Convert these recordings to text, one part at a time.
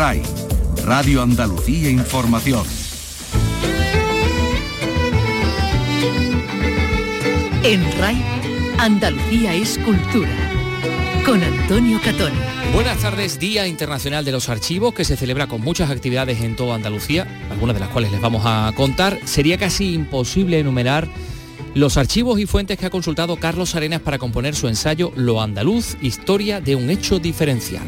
RAI, Radio Andalucía Información. En RAI, Andalucía es cultura. Con Antonio Catón. Buenas tardes, Día Internacional de los Archivos, que se celebra con muchas actividades en toda Andalucía, algunas de las cuales les vamos a contar. Sería casi imposible enumerar los archivos y fuentes que ha consultado Carlos Arenas para componer su ensayo Lo Andaluz, historia de un hecho diferencial.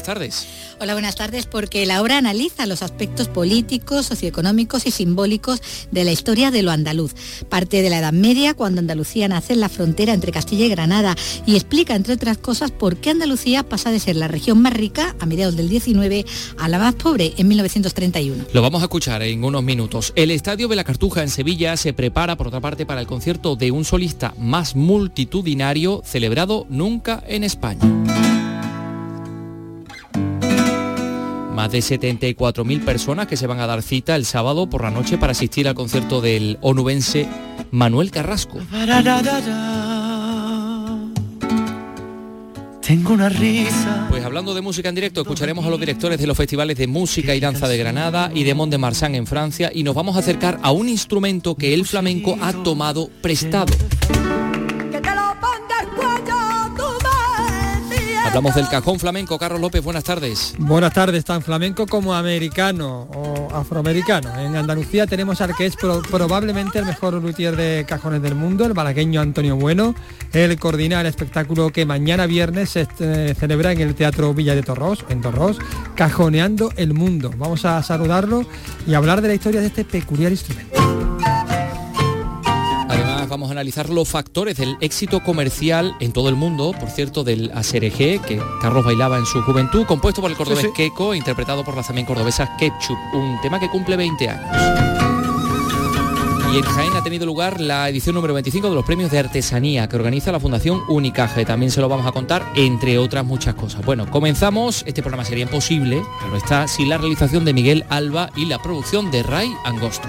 Buenas tardes. Hola, buenas tardes, porque la obra analiza los aspectos políticos, socioeconómicos y simbólicos de la historia de lo andaluz. Parte de la Edad Media, cuando Andalucía nace en la frontera entre Castilla y Granada, y explica, entre otras cosas, por qué Andalucía pasa de ser la región más rica a mediados del 19 a la más pobre en 1931. Lo vamos a escuchar en unos minutos. El Estadio de la Cartuja en Sevilla se prepara, por otra parte, para el concierto de un solista más multitudinario celebrado nunca en España. Más de 74.000 personas que se van a dar cita el sábado por la noche para asistir al concierto del onubense Manuel Carrasco. Tengo una risa. Pues hablando de música en directo, escucharemos a los directores de los festivales de música y danza de Granada y de Mont de Marsan en Francia y nos vamos a acercar a un instrumento que el flamenco ha tomado prestado. Hablamos del cajón flamenco. Carlos López, buenas tardes. Buenas tardes, tan flamenco como americano o afroamericano. En Andalucía tenemos al que es probablemente el mejor luthier de cajones del mundo, el malagueño Antonio Bueno. Él coordina el espectáculo que mañana viernes se eh, celebra en el Teatro Villa de Torros, en Torros, Cajoneando el Mundo. Vamos a saludarlo y hablar de la historia de este peculiar instrumento vamos a analizar los factores del éxito comercial en todo el mundo, por cierto, del ASRG, que Carlos bailaba en su juventud, compuesto por el cordobés Keiko, interpretado por las también cordobesas Ketchup, un tema que cumple 20 años. Y en Jaén ha tenido lugar la edición número 25 de los premios de artesanía que organiza la Fundación Unicaje. También se lo vamos a contar, entre otras muchas cosas. Bueno, comenzamos. Este programa sería imposible, pero está sin la realización de Miguel Alba y la producción de Ray Angosto.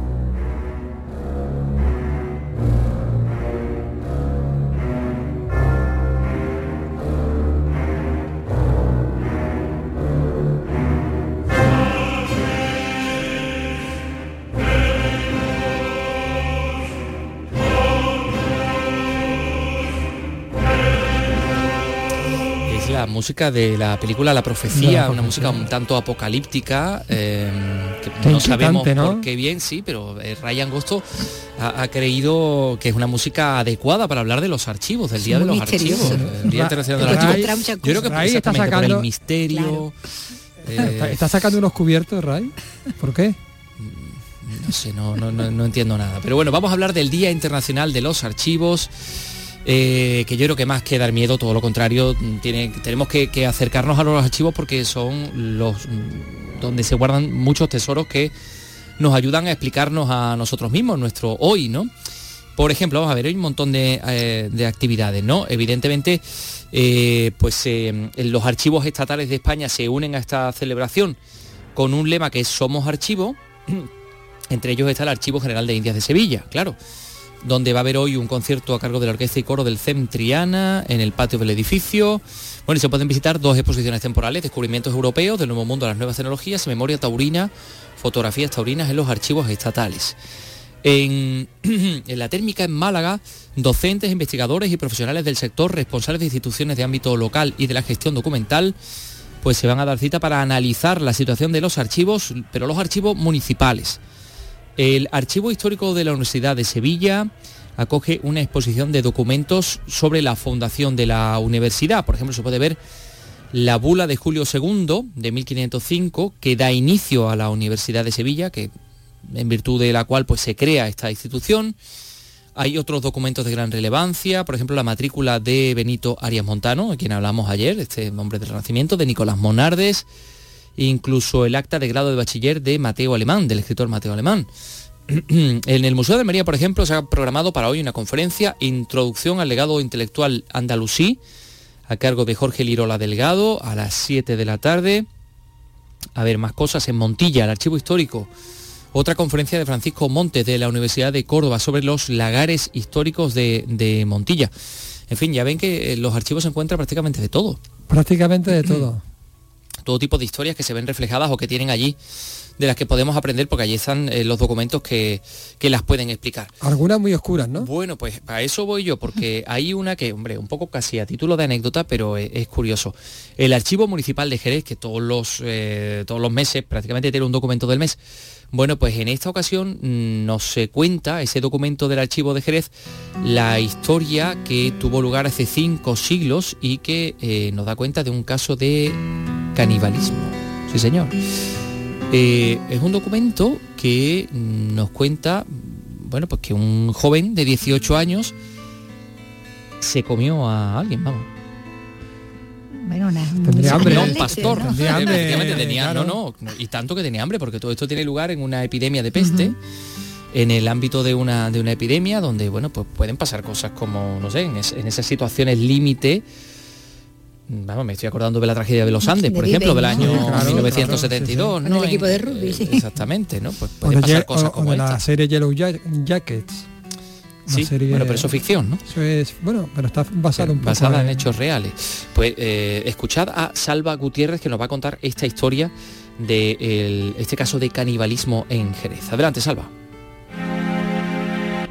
La música de la película La Profecía, una música un tanto apocalíptica, eh, que no sabemos por qué bien, sí, pero eh, Ryan Gosto ha, creído que es una música adecuada para hablar de los archivos, del Día de los Archivos, el Día Internacional de los Archivos. Yo creo que Ray está sacando el misterio. Eh, ¿Está sacando unos cubiertos, Ray? ¿Por qué? No sé, no, no, no entiendo nada. Pero bueno, vamos a hablar del Día Internacional de los Archivos. Eh, que yo creo que más que dar miedo, todo lo contrario, tenemos que, acercarnos a los archivos porque son los donde se guardan muchos tesoros que nos ayudan a explicarnos a nosotros mismos, nuestro hoy, ¿no? Por ejemplo, vamos a ver, hay un montón de, eh, actividades, ¿no? Evidentemente, eh, pues los archivos estatales de España se unen a esta celebración con un lema que es Somos Archivo, entre ellos está el Archivo General de Indias de Sevilla, claro donde va a haber hoy un concierto a cargo de la Orquesta y Coro del CEM Triana en el patio del edificio. Bueno, y se pueden visitar dos exposiciones temporales, Descubrimientos Europeos del Nuevo Mundo a las Nuevas Tecnologías Memoria Taurina, Fotografías Taurinas en los archivos estatales. En, en, la térmica en Málaga, docentes, investigadores y profesionales del sector responsables de instituciones de ámbito local y de la gestión documental, pues se van a dar cita para analizar la situación de los archivos, pero los archivos municipales el Archivo Histórico de la Universidad de Sevilla acoge una exposición de documentos sobre la fundación de la universidad. Por ejemplo, se puede ver la bula de Julio II de 1505 que da inicio a la Universidad de Sevilla, que en virtud de la cual pues, se crea esta institución. Hay otros documentos de gran relevancia, por ejemplo la matrícula de Benito Arias Montano, a quien hablamos ayer, este hombre del Renacimiento, de Nicolás Monardes, incluso el acta de grado de bachiller de Mateo Alemán, del escritor Mateo Alemán. en el Museo de Almería, por ejemplo, se ha programado para hoy una conferencia Introducción al legado intelectual andalusí, a cargo de Jorge Lirola Delgado, a las 7 de la tarde. A ver, más cosas en Montilla, el archivo histórico. otra conferencia de Francisco Montes de la Universidad de Córdoba sobre los lagares históricos de, Montilla. En fin, ya ven que los archivos se encuentran prácticamente de todo. Prácticamente de todo. todo tipo de historias que se ven reflejadas o que tienen allí de las que podemos aprender porque allí están eh, los documentos que, las pueden explicar. Algunas muy oscuras, ¿no? Bueno, pues a eso voy yo, porque hay una que, hombre, un poco casi a título de anécdota, pero es, curioso. El Archivo Municipal de Jerez, que todos los, eh, todos los meses prácticamente tiene un documento del mes, bueno, pues en esta ocasión mm, nos se cuenta, ese documento del archivo de Jerez, la historia que tuvo lugar hace cinco siglos y que eh, nos da cuenta de un caso de canibalismo. Sí, señor. Eh, es un documento que nos cuenta, bueno, pues que un joven de 18 años se comió a alguien, vamos. Bueno, una, tendría hambre. un pastor. Tenía no, no, y tanto que tenía hambre, porque todo esto tiene lugar en una epidemia de peste. en el ámbito de una, de una epidemia donde bueno pues pueden pasar cosas como no sé en, en esas situaciones límite Vamos, me estoy acordando de la tragedia de los Andes, por ejemplo, del año 1972, ¿no? el equipo de rugby, sí. Exactamente, ¿no? Pues puede pasar cosas como la serie Yellow Jackets. Sí, bueno, pero eso es ficción, ¿no? Eso es, bueno, pero está basado un poco Basada en, hechos reales. Pues eh, escuchad a Salva Gutiérrez que nos va a contar esta historia de este caso de canibalismo en Jerez. Adelante, Salva.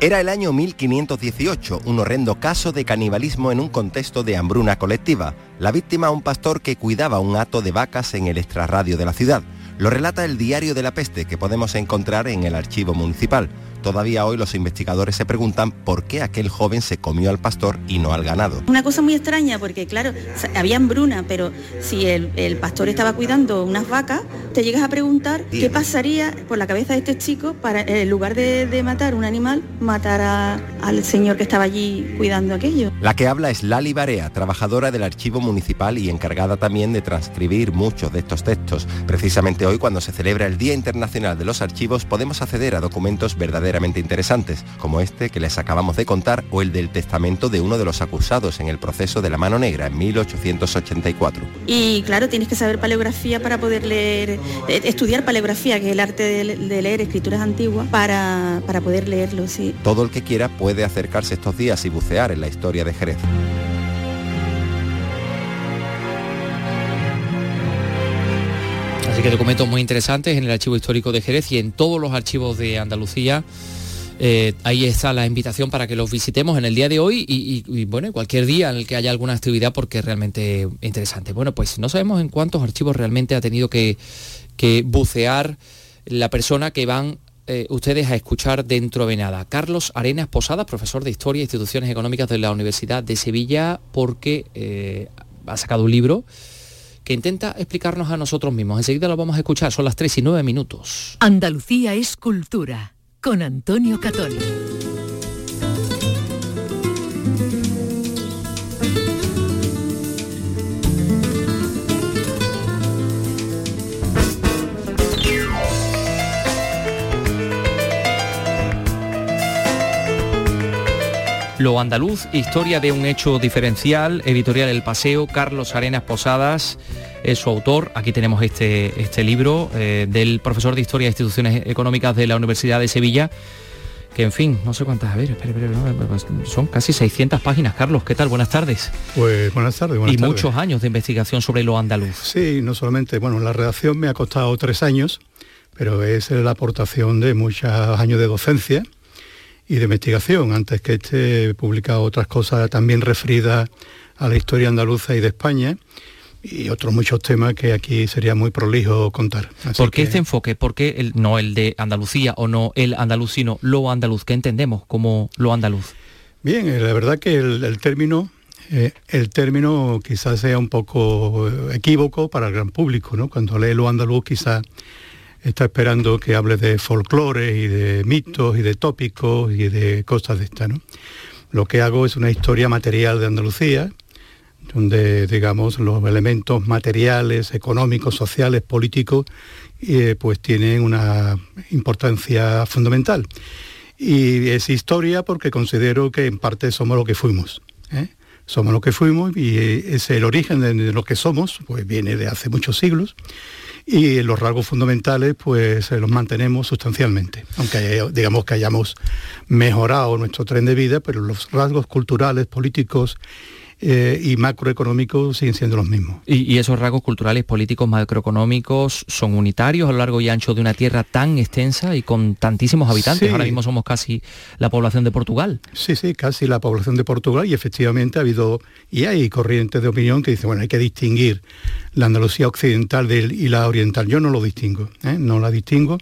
Era el año 1518, un horrendo caso de canibalismo en un contexto de hambruna colectiva. La víctima un pastor que cuidaba un hato de vacas en el extrarradio de la ciudad. Lo relata el diario de la peste que podemos encontrar en el archivo municipal. Todavía hoy los investigadores se preguntan por qué aquel joven se comió al pastor y no al ganado. Una cosa muy extraña porque claro, había hambruna, pero si el, pastor estaba cuidando unas vacas, te llegas a preguntar qué pasaría por la cabeza de este chico para en lugar de, matar un animal, matar al señor que estaba allí cuidando aquello. La que habla es Lali Barea, trabajadora del archivo municipal y encargada también de transcribir muchos de estos textos. Precisamente hoy, cuando se celebra el Día Internacional de los Archivos, podemos acceder a documentos verdaderos interesantes, como este que les acabamos de contar o el del testamento de uno de los acusados en el proceso de la mano negra en 1884. Y claro, tienes que saber paleografía para poder leer, eh, estudiar paleografía, que es el arte de, leer escrituras antiguas, para, para poder leerlo, sí. Todo el que quiera puede acercarse estos días y bucear en la historia de Jerez. Así que documentos muy interesantes en el Archivo Histórico de Jerez y en todos los archivos de Andalucía. Eh, ahí está la invitación para que los visitemos en el día de hoy y, bueno, cualquier día en el que haya alguna actividad porque es realmente interesante. Bueno, pues no sabemos en cuántos archivos realmente ha tenido que, bucear la persona que van eh, ustedes a escuchar dentro de nada. Carlos Arenas Posadas, profesor de Historia e Instituciones Económicas de la Universidad de Sevilla, porque eh, ha sacado un libro intenta explicarnos a nosotros mismos. Enseguida lo vamos a escuchar, son las 3 y 9 minutos. Andalucía es cultura, con Antonio Catoni. Lo andaluz, historia de un hecho diferencial, editorial El Paseo, Carlos Arenas Posadas es su autor. Aquí tenemos este, este libro eh, del profesor de Historia de Instituciones Económicas de la Universidad de Sevilla, que en fin, no sé cuántas, a ver, espera, espera, son casi 600 páginas. Carlos, ¿qué tal? Buenas tardes. Pues buenas tardes, buenas Y muchos años de investigación sobre lo andaluz. Sí, no solamente, bueno, la redacción me ha costado tres años, pero es la aportación de muchos años de docencia y de investigación, antes que esté publicado otras cosas también referidas a la historia andaluza y de España y otros muchos temas que aquí sería muy prolijo contar. ¿Por qué este enfoque? ¿Por qué el, no el de Andalucía o no el andaluz, sino lo andaluz? ¿Qué entendemos como lo andaluz? Bien, eh, la verdad que el, término eh, el término quizás sea un poco equívoco para el gran público, ¿no? Cuando lee lo andaluz quizás está esperando que hable de folclore y de mitos y de tópicos y de cosas de esta. ¿no? Lo que hago es una historia material de Andalucía, donde digamos los elementos materiales, económicos, sociales, políticos, eh, pues tienen una importancia fundamental. Y es historia porque considero que en parte somos lo que fuimos. ¿eh? somos lo que fuimos y es el origen de lo que somos, pues viene de hace muchos siglos y los rasgos fundamentales pues los mantenemos sustancialmente, aunque digamos que hayamos mejorado nuestro tren de vida, pero los rasgos culturales, políticos eh, y macroeconómicos siguen siendo los mismos. ¿Y, esos rasgos culturales, políticos, macroeconómicos son unitarios a lo largo y ancho de una tierra tan extensa y con tantísimos habitantes? Ahora mismo somos casi la población de Portugal. Sí, sí, casi la población de Portugal y efectivamente ha habido, y hay corrientes de opinión que dicen, bueno, hay que distinguir la Andalucía occidental y la oriental. Yo no lo distingo, ¿eh? no la distingo.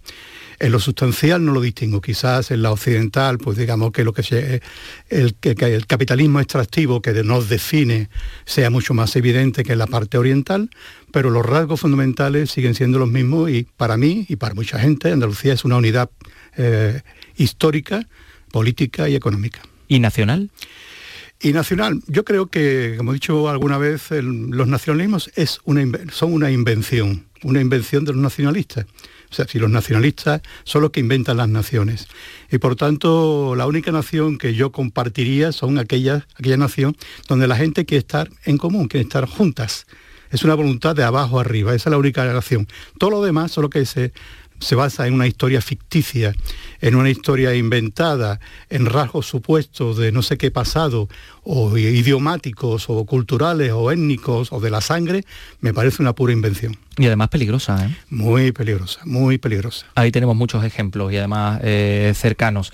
En lo sustancial no lo distingo, quizás en la occidental, pues digamos que lo que se, el, el capitalismo extractivo que nos define sea mucho más evidente que en la parte oriental, pero los rasgos fundamentales siguen siendo los mismos y para mí y para mucha gente Andalucía es una unidad eh, histórica, política y económica. ¿Y nacional? Y nacional, yo creo que, como he dicho alguna vez, los nacionalismos es una, son una invención, una invención de los nacionalistas. O sea, si los nacionalistas son los que inventan las naciones. Y por tanto, la única nación que yo compartiría son aquellas, aquella nación donde la gente quiere estar en común, quiere estar juntas. Es una voluntad de abajo arriba, esa es la única nación. Todo lo demás solo que se se basa en una historia ficticia, en una historia inventada, en rasgos supuestos de no sé qué pasado, o idiomáticos, o culturales, o étnicos, o de la sangre, me parece una pura invención. Y además peligrosa, ¿eh? Muy peligrosa, muy peligrosa. Ahí tenemos muchos ejemplos y además eh, cercanos.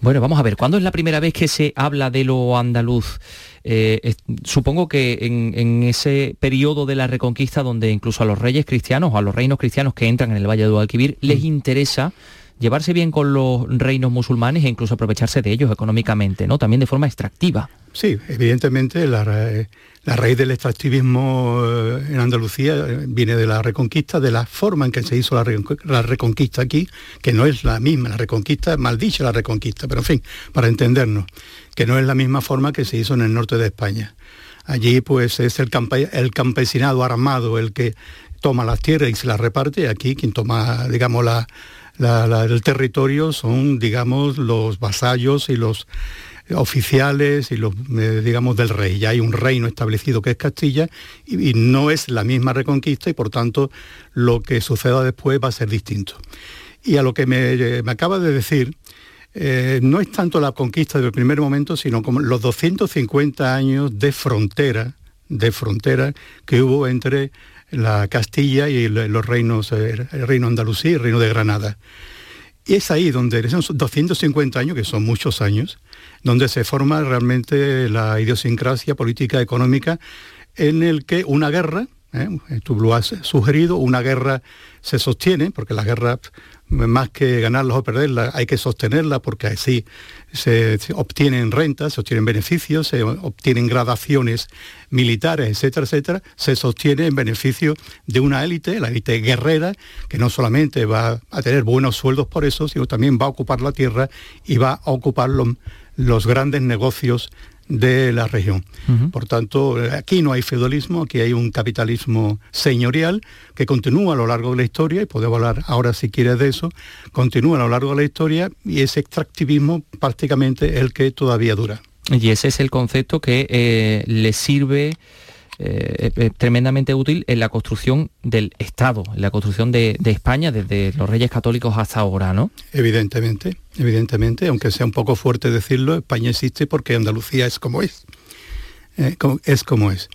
Bueno, vamos a ver, ¿cuándo es la primera vez que se habla de lo andaluz? Eh, supongo que en, ese periodo de la Reconquista, donde incluso a los reyes cristianos o a los reinos cristianos que entran en el Valle de Guadalquivir, les mm. interesa llevarse bien con los reinos musulmanes e incluso aprovecharse de ellos económicamente, ¿no? También de forma extractiva. Sí, evidentemente la, raíz del extractivismo eh, en Andalucía eh, viene de la reconquista, de la forma en que se hizo la, reconquista aquí, que no es la misma, la reconquista, mal dicha la reconquista, pero en fin, para entendernos, que no es la misma forma que se hizo en el norte de España. Allí pues es el, el campesinado armado el que toma las tierras y se las reparte, aquí quien toma, digamos, la, el territorio son, digamos, los vasallos y los oficiales y los, eh, digamos, del rey. Ya hay un reino establecido que es Castilla y, no es la misma reconquista y por tanto lo que suceda después va a ser distinto. Y a lo que me, eh, acaba de decir, eh, no es tanto la conquista del primer momento, sino como los 250 años de frontera, de frontera que hubo entre la Castilla y los reinos, el reino Andalucía y el reino de Granada. Y es ahí donde, esos 250 años, que son muchos años, donde se forma realmente la idiosincrasia política económica en el que una guerra, ¿eh? tú lo has sugerido, una guerra se sostiene, porque la guerra más que ganarla o perderla, hay que sostenerla porque así se, obtienen rentas, se obtienen beneficios, se obtienen gradaciones militares, etcétera, etcétera, se sostiene en beneficio de una élite, la élite guerrera, que no solamente va a tener buenos sueldos por eso, sino también va a ocupar la tierra y va a ocupar los grandes negocios de la región. Por tanto, aquí no hay feudalismo, aquí hay un capitalismo señorial que continúa a lo largo de la historia, y podemos hablar ahora si quieres de eso, continúa a lo largo de la historia y ese extractivismo prácticamente el que todavía dura. Y ese es el concepto que eh, le sirve eh, tremendamente útil en la construcción del Estado, en la construcción de, España desde los Reyes Católicos hasta ahora, ¿no? Evidentemente, evidentemente, aunque sea un poco fuerte decirlo, España existe porque Andalucía es como es. Eh, es como es.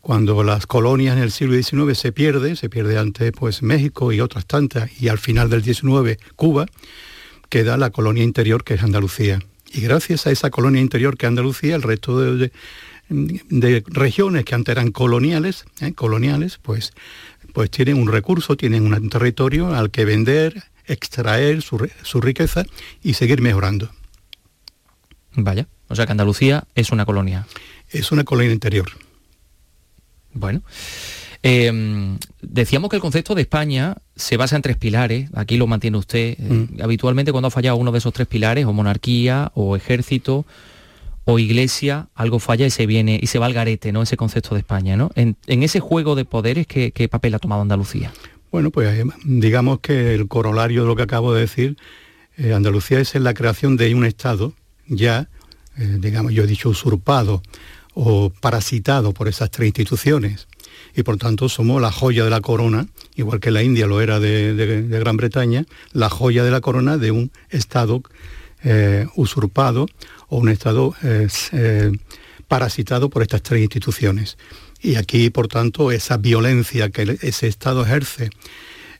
Cuando las colonias en el siglo XIX se pierde, se pierde antes pues México y otras tantas, y al final del XIX Cuba, queda la colonia interior que es Andalucía. Y gracias a esa colonia interior que es Andalucía, el resto de, de regiones que antes eran coloniales, ¿eh? coloniales, pues, pues tienen un recurso, tienen un territorio al que vender, extraer su, su riqueza y seguir mejorando. Vaya, o sea que Andalucía es una colonia. Es una colonia interior. Bueno. Em, decíamos que el concepto de España se basa en tres pilares, aquí lo mantiene usted. Mm. habitualmente cuando ha fallado uno de esos tres pilares, o monarquía, o ejército, o iglesia, algo falla y se viene y se va al garete, ¿no? Ese concepto de España, ¿no? En, ese juego de poderes, ¿qué, papel ha tomado Andalucía? Bueno, pues eh, digamos que el corolario de lo que acabo de decir, eh, Andalucía es la creación de un Estado ya, eh, digamos, yo he dicho usurpado o parasitado por esas tres instituciones y por tanto somos la joya de la corona, igual que la India lo era de, Gran Bretaña, la joya de la corona de un Estado usurpado o un Estado eh, parasitado por estas tres instituciones. Y aquí, por tanto, esa violencia que ese Estado ejerce,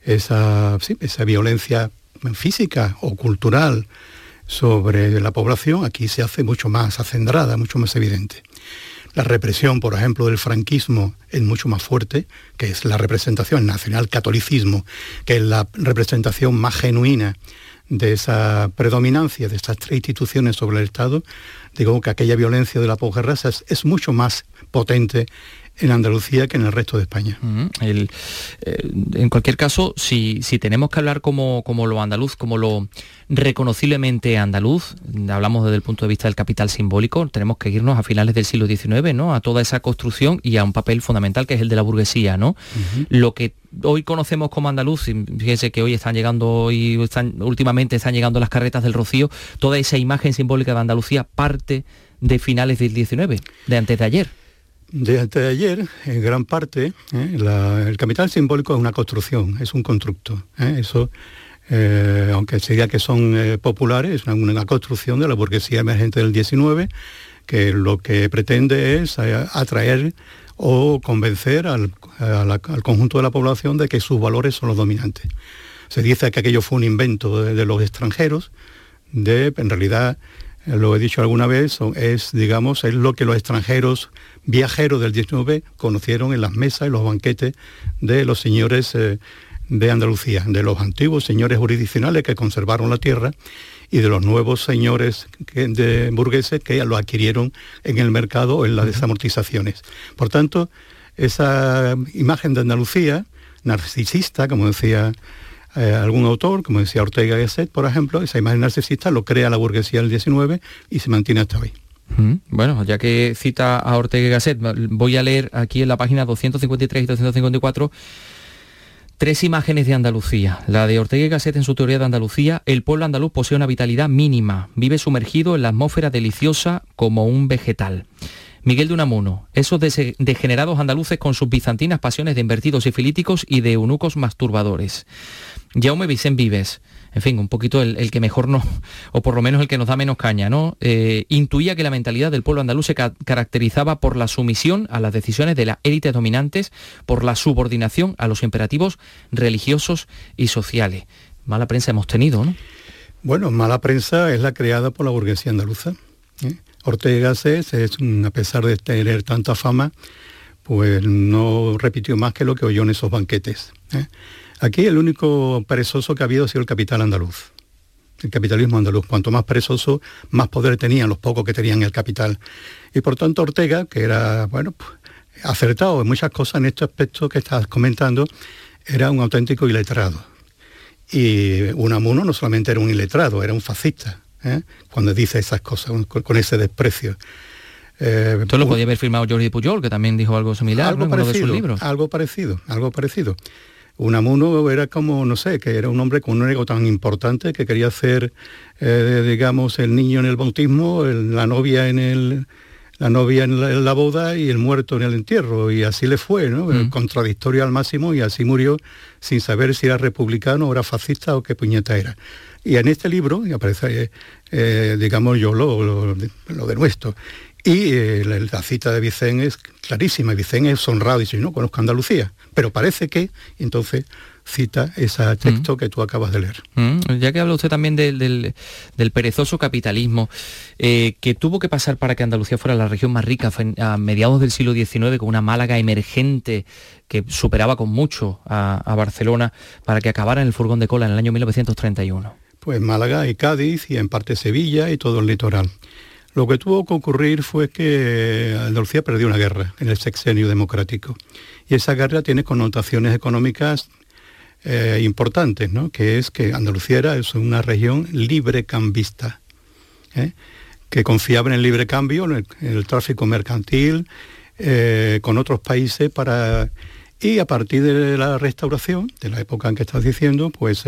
esa, esa violencia física o cultural sobre la población, aquí se hace mucho más acendrada, mucho más evidente. La represión, por ejemplo, del franquismo es mucho más fuerte, que es la representación nacional catolicismo, que es la representación más genuina de esa predominancia de estas tres instituciones sobre el Estado, digo que aquella violencia de la posguerra es, es mucho más potente en Andalucía que en el resto de España. Eh, en cualquier caso, si, si, tenemos que hablar como, como lo andaluz, como lo reconociblemente andaluz, hablamos desde el punto de vista del capital simbólico, tenemos que irnos a finales del siglo XIX, ¿no? A toda esa construcción y a un papel fundamental que es el de la burguesía, ¿no? Lo que hoy conocemos como andaluz, fíjense que hoy están llegando, y están, últimamente están llegando las carretas del Rocío, toda esa imagen simbólica de Andalucía parte de finales del XIX, de antes de ayer. Desde ayer, en gran parte, ¿eh? el capital simbólico es una construcción, es un constructo. ¿eh? Eso, eh, aunque se diga que son populares, es una, construcción de la burguesía emergente del 19, que lo que pretende es atraer o convencer al, conjunto de la población de que sus valores son los dominantes. Se dice que aquello fue un invento de, de los extranjeros, de, en realidad, lo he dicho alguna vez, es, digamos, es lo que los extranjeros viajeros del 19 conocieron en las mesas y los banquetes de los señores eh, de Andalucía, de los antiguos señores jurisdiccionales que conservaron la tierra y de los nuevos señores de burgueses que lo adquirieron en el mercado o en las desamortizaciones. Por tanto, esa imagen de Andalucía, narcisista, como decía eh, algún autor, como decía Ortega Gasset, por ejemplo, esa imagen narcisista lo crea la burguesía del 19 y se mantiene hasta hoy. Bueno, ya que cita a Ortega y Gasset, voy a leer aquí en la página 253 y 254 tres imágenes de Andalucía. La de Ortega y Gasset en su teoría de Andalucía, el pueblo andaluz posee una vitalidad mínima, vive sumergido en la atmósfera deliciosa como un vegetal. Miguel de Unamuno, esos degenerados andaluces con sus bizantinas pasiones de invertidos y filíticos y de eunucos masturbadores. Jaume Vicente Vives, en fin, un poquito el, que mejor no, o por lo menos el que nos da menos caña, ¿no? Eh, intuía que la mentalidad del pueblo andaluz se caracterizaba por la sumisión a las decisiones de las élites dominantes, por la subordinación a los imperativos religiosos y sociales. Mala prensa hemos tenido, ¿no? Bueno, mala prensa es la creada por la burguesía andaluza. ¿eh? Ortega es, a pesar de tener tanta fama, pues no repitió más que lo que oyó en esos banquetes. ¿eh? Aquí el único perezoso que ha habido ha sido el capital andaluz. El capitalismo andaluz. Cuanto más perezoso, más poder tenían los pocos que tenían el capital. Y por tanto Ortega, que era, bueno, pues, acertado en muchas cosas en este aspecto que estás comentando, era un auténtico iletrado. Y Unamuno no solamente era un iletrado, era un fascista, ¿eh? cuando dice esas cosas, con, ese desprecio. Eh, Esto lo podía haber firmado Jordi Pujol, que también dijo algo similar algo en de sus libros. Algo parecido, algo parecido. Unamuno era como, no sé, que era un hombre con un ego tan importante que quería hacer, eh, digamos, el niño en el bautismo, la novia en el la novia en la, boda y el muerto en el entierro. Y así le fue, ¿no? Mm. Contradictorio al máximo y así murió sin saber si era republicano o era fascista o qué puñeta era. Y en este libro aparece, eh, digamos, yo lo, lo, lo denuestro. Y eh, la, cita de Vicente es clarísima. Vicente es honrado y dice, no conozco Andalucía. Pero parece que, entonces cita ese texto mm. que tú acabas de leer. Mm. Ya que habla usted también del, perezoso capitalismo, eh, que tuvo que pasar para que Andalucía fuera la región más rica a mediados del siglo XIX, con una Málaga emergente que superaba con mucho a, a Barcelona, para que acabara en el furgón de cola en el año 1931. Pues Málaga y Cádiz y en parte Sevilla y todo el litoral. Lo que tuvo que ocurrir fue que Andalucía perdió una guerra en el sexenio democrático. Y esa guerra tiene connotaciones económicas eh, importantes, ¿no? que es que Andalucía era una región libre cambista, ¿eh? que confiaba en el libre cambio, en el, tráfico mercantil, eh, con otros países para... Y a partir de la restauración, de la época en que estás diciendo, pues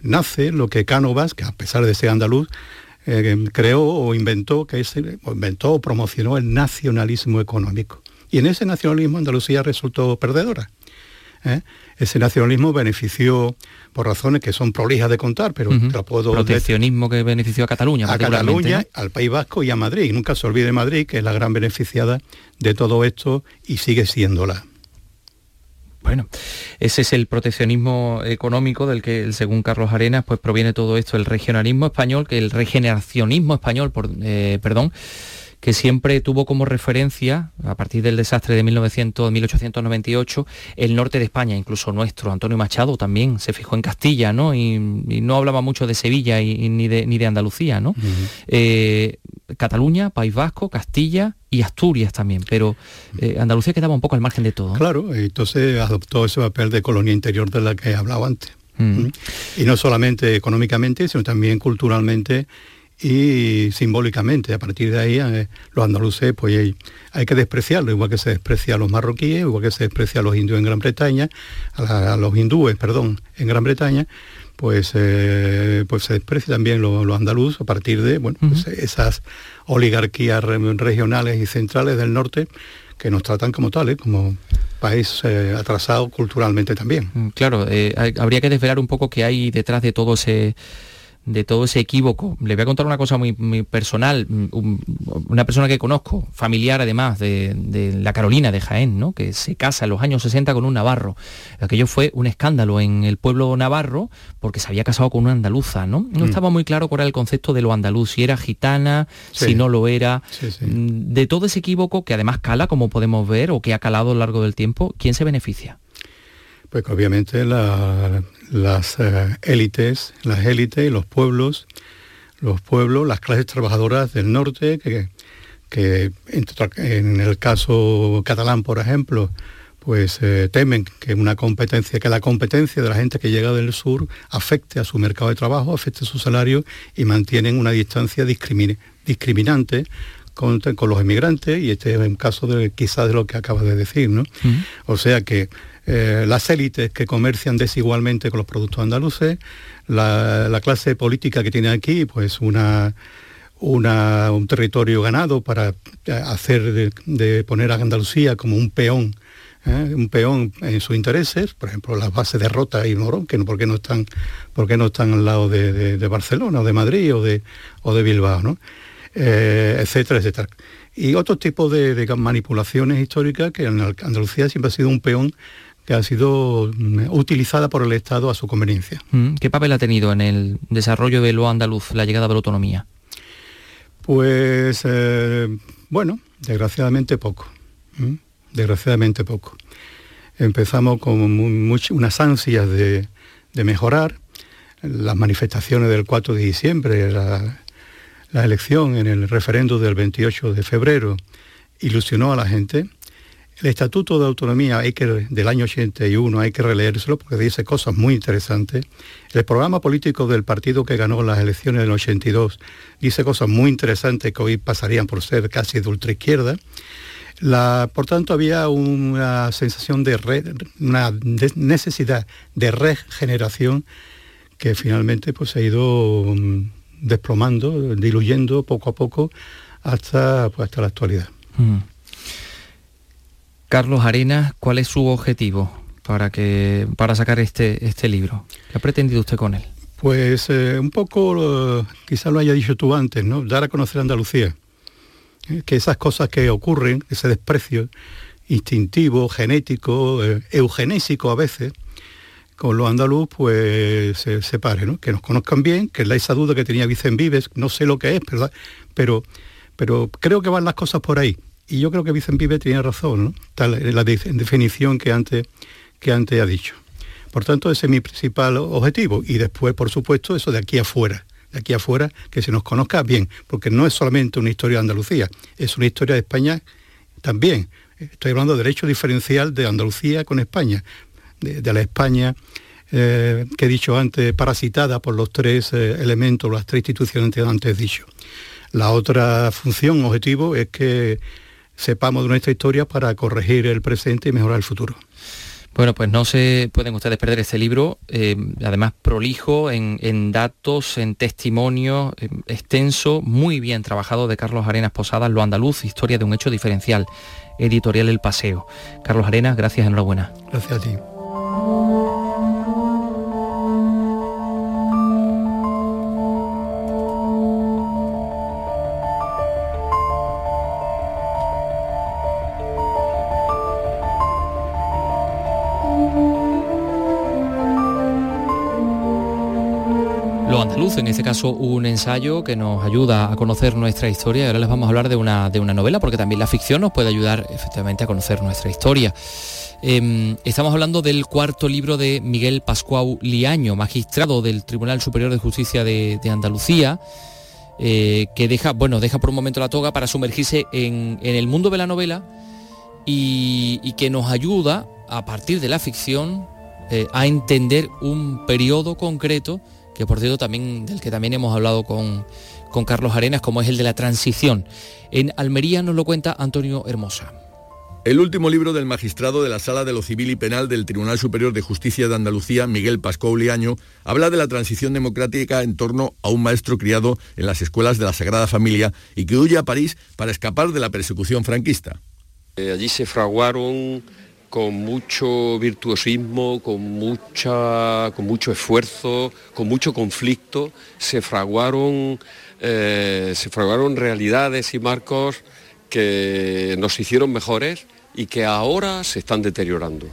nace lo que Cánovas, que a pesar de ser andaluz, eh, creó o inventó, que ese, o inventó o promocionó el nacionalismo económico. Y en ese nacionalismo Andalucía resultó perdedora. ¿eh? Ese nacionalismo benefició por razones que son prolijas de contar, pero lo puedo Proteccionismo que benefició a Cataluña. A Cataluña, al País Vasco y a Madrid. nunca se olvide Madrid, que es la gran beneficiada de todo esto y sigue siéndola. Bueno, ese es el proteccionismo económico del que, según Carlos Arenas, pues proviene todo esto, el regionalismo español, que el regeneracionismo español, por, eh, perdón, que siempre tuvo como referencia, a partir del desastre de 1900, 1898, el norte de España, incluso nuestro. Antonio Machado también se fijó en Castilla, ¿no? Y, no hablaba mucho de Sevilla y, ni, de, ni de Andalucía, ¿no? Eh, Cataluña, País Vasco, Castilla y Asturias también, pero eh, Andalucía quedaba un poco al margen de todo. Claro, entonces adoptó ese papel de colonia interior de la que he hablado antes. Mm. Y no solamente económicamente, sino también culturalmente y simbólicamente. A partir de ahí, eh, los andaluces, pues hay, que despreciarlo, igual que se desprecia a los marroquíes, igual que se desprecia a los hindúes en Gran Bretaña, a, los hindúes, perdón, en Gran Bretaña, pues, eh, pues se desprecia también los andaluces a partir de bueno, pues esas oligarquías regionales y centrales del norte que nos tratan como tales, como país eh, atrasado culturalmente también. Mm, claro, habría que desvelar un poco qué hay detrás de todo ese de todo ese equívoco. Le voy a contar una cosa muy, personal. una persona que conozco, familiar además de, la Carolina de Jaén, ¿no? que se casa en los años 60 con un navarro. Aquello fue un escándalo en el pueblo navarro porque se había casado con una andaluza. No, no mm. estaba muy claro cuál era el concepto de lo andaluz, si era gitana, si no lo era. Mm, de todo ese equívoco que además cala, como podemos ver, o que ha calado a lo largo del tiempo, ¿quién se beneficia? Pues obviamente las eh, élites, las élites y los pueblos, los pueblos, las clases trabajadoras del norte, que, que en el caso catalán, por ejemplo, pues eh, temen que una competencia, que la competencia de la gente que llega del sur afecte a su mercado de trabajo, afecte a su salario y mantienen una distancia discriminante con, los emigrantes y este es un caso de quizás de lo que acabas de decir, ¿no? O sea que eh, las élites que comercian desigualmente con los productos andaluces, la, clase política que tiene aquí, pues una, un territorio ganado para eh, hacer de, poner a Andalucía como un peón, ¿eh? un peón en sus intereses, por ejemplo, las bases de Rota y Morón, que ¿por qué no están, por no están al lado de, Barcelona o de Madrid o de, o de Bilbao, ¿no? etcétera, etcétera. Y otro tipo de, de manipulaciones históricas que en Andalucía siempre ha sido un peón que ha sido mm, utilizada por el Estado a su conveniencia. Mm, ¿Qué papel ha tenido en el desarrollo de lo andaluz, la llegada de la autonomía? Pues, eh, bueno, desgraciadamente poco. Desgraciadamente poco. Empezamos con unas ansias de, mejorar. Las manifestaciones del 4 de diciembre, la, la elección en el referéndum del 28 de febrero, ilusionó a la gente el Estatuto de Autonomía hay que, del año 81 hay que releérselo porque dice cosas muy interesantes. El programa político del partido que ganó las elecciones del 82 dice cosas muy interesantes que hoy pasarían por ser casi de ultraizquierda. Por tanto, había una sensación de, una necesidad de regeneración que finalmente pues, se ha ido mm, desplomando, diluyendo poco a poco hasta, pues, hasta la actualidad. Mm. Carlos Arenas, ¿cuál es su objetivo para, que, para sacar este, este libro? ¿Qué ha pretendido usted con él? Pues eh, un poco, quizás lo haya dicho tú antes, ¿no? Dar a conocer Andalucía. ¿eh? Que esas cosas que ocurren, ese desprecio instintivo, genético, eh, eugenésico a veces, con los andaluz, pues se separe, ¿no? Que nos conozcan bien, que la esa duda que tenía Vicen Vives, no sé lo que es, ¿verdad? Pero, pero creo que van las cosas por ahí y yo creo que Vicente Vive tenía razón, ¿no? Tal, la definición que antes, que antes ha dicho. Por tanto, ese es mi principal objetivo. Y después, por supuesto, eso de aquí afuera. De aquí afuera, que se nos conozca bien. Porque no es solamente una historia de Andalucía, es una historia de España también. Estoy hablando de derecho diferencial de Andalucía con España. De, la España eh, que he dicho antes, parasitada por los tres eh, elementos, las tres instituciones que antes dicho. La otra función, objetivo, es que sepamos de nuestra historia para corregir el presente y mejorar el futuro. Bueno, pues no se pueden ustedes perder este libro, eh, además prolijo en, datos, en testimonio, eh, extenso, muy bien trabajado de Carlos Arenas Posadas, Lo Andaluz, Historia de un hecho diferencial, editorial El Paseo. Carlos Arenas, gracias, enhorabuena. Gracias a ti. En este caso un ensayo que nos ayuda a conocer nuestra historia ahora les vamos a hablar de una, de una novela porque también la ficción nos puede ayudar efectivamente a conocer nuestra historia. Em, estamos hablando del cuarto libro de Miguel Pascual Liaño, magistrado del Tribunal Superior de Justicia de, Andalucía, eh, que deja, bueno, deja por un momento la toga para sumergirse en, el mundo de la novela y, que nos ayuda a partir de la ficción eh, a entender un periodo concreto que por cierto también, del que también hemos hablado con, con Carlos Arenas, como es el de la transición. En Almería nos lo cuenta Antonio Hermosa. El último libro del magistrado de la Sala de lo Civil y Penal del Tribunal Superior de Justicia de Andalucía, Miguel Pascual Liaño, habla de la transición democrática en torno a un maestro criado en las escuelas de la Sagrada Familia y que huye a París para escapar de la persecución franquista. Eh, allí se fraguaron con mucho virtuosismo, con, mucha, con mucho esfuerzo, con mucho conflicto, se fraguaron, eh, se fraguaron realidades y marcos que nos hicieron mejores y que ahora se están deteriorando.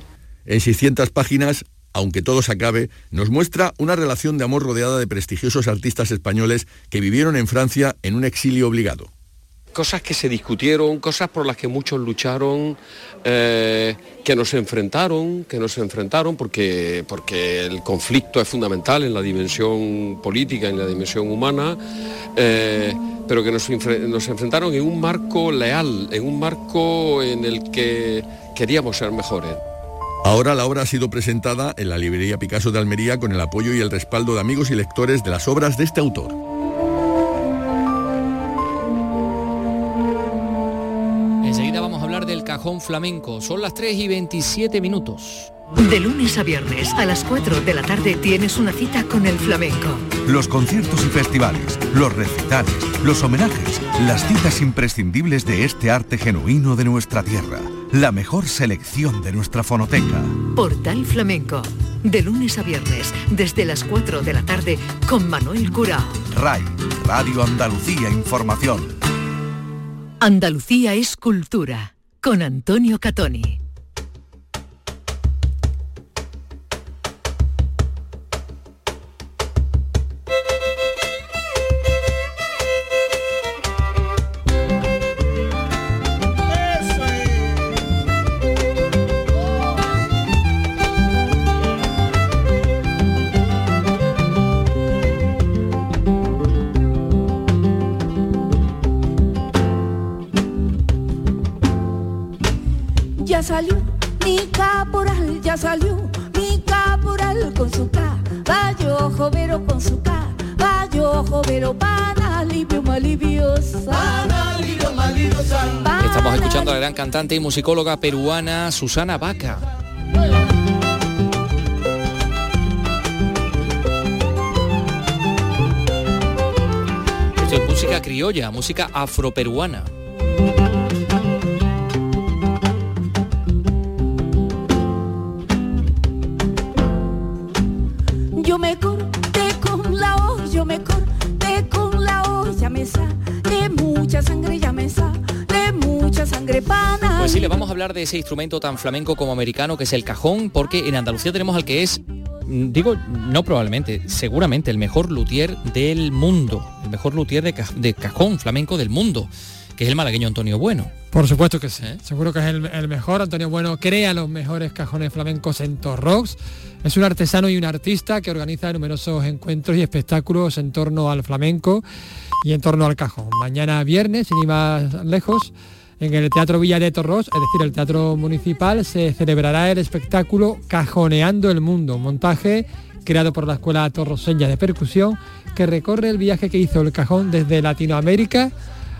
En 600 páginas, aunque todo se acabe, nos muestra una relación de amor rodeada de prestigiosos artistas españoles que vivieron en Francia en un exilio obligado cosas que se discutieron, cosas por las que muchos lucharon, eh, que nos enfrentaron, que nos enfrentaron, porque, porque el conflicto es fundamental en la dimensión política, en la dimensión humana, eh, pero que nos, nos enfrentaron en un marco leal, en un marco en el que queríamos ser mejores. Ahora la obra ha sido presentada en la librería Picasso de Almería con el apoyo y el respaldo de amigos y lectores de las obras de este autor. Cajón Flamenco. Son las 3 y 27 minutos. De lunes a viernes a las 4 de la tarde tienes una cita con el flamenco. Los conciertos y festivales, los recitales, los homenajes, las citas imprescindibles de este arte genuino de nuestra tierra. La mejor selección de nuestra fonoteca. Portal Flamenco. De lunes a viernes, desde las 4 de la tarde, con Manuel Cura. RAI, Radio Andalucía Información. Andalucía es cultura con Antonio Catoni. La gran cantante y musicóloga peruana Susana Vaca. Esto es música criolla, música afroperuana. Ese instrumento tan flamenco como americano que es el cajón, porque en Andalucía tenemos al que es, mm, digo, no probablemente, seguramente el mejor luthier del mundo, el mejor luthier de, cajón flamenco del mundo, que es el malagueño Antonio Bueno. Por supuesto que sí, ¿Eh? seguro que es el, mejor. Antonio Bueno crea los mejores cajones flamencos en Torrox. Es un artesano y un artista que organiza numerosos encuentros y espectáculos en torno al flamenco y en torno al cajón. Mañana viernes, sin ir más lejos, en el Teatro Villa de Torros, es decir, el Teatro Municipal, se celebrará el espectáculo Cajoneando el Mundo, un montaje creado por la Escuela Torroseña de Percusión, que recorre el viaje que hizo el cajón desde Latinoamérica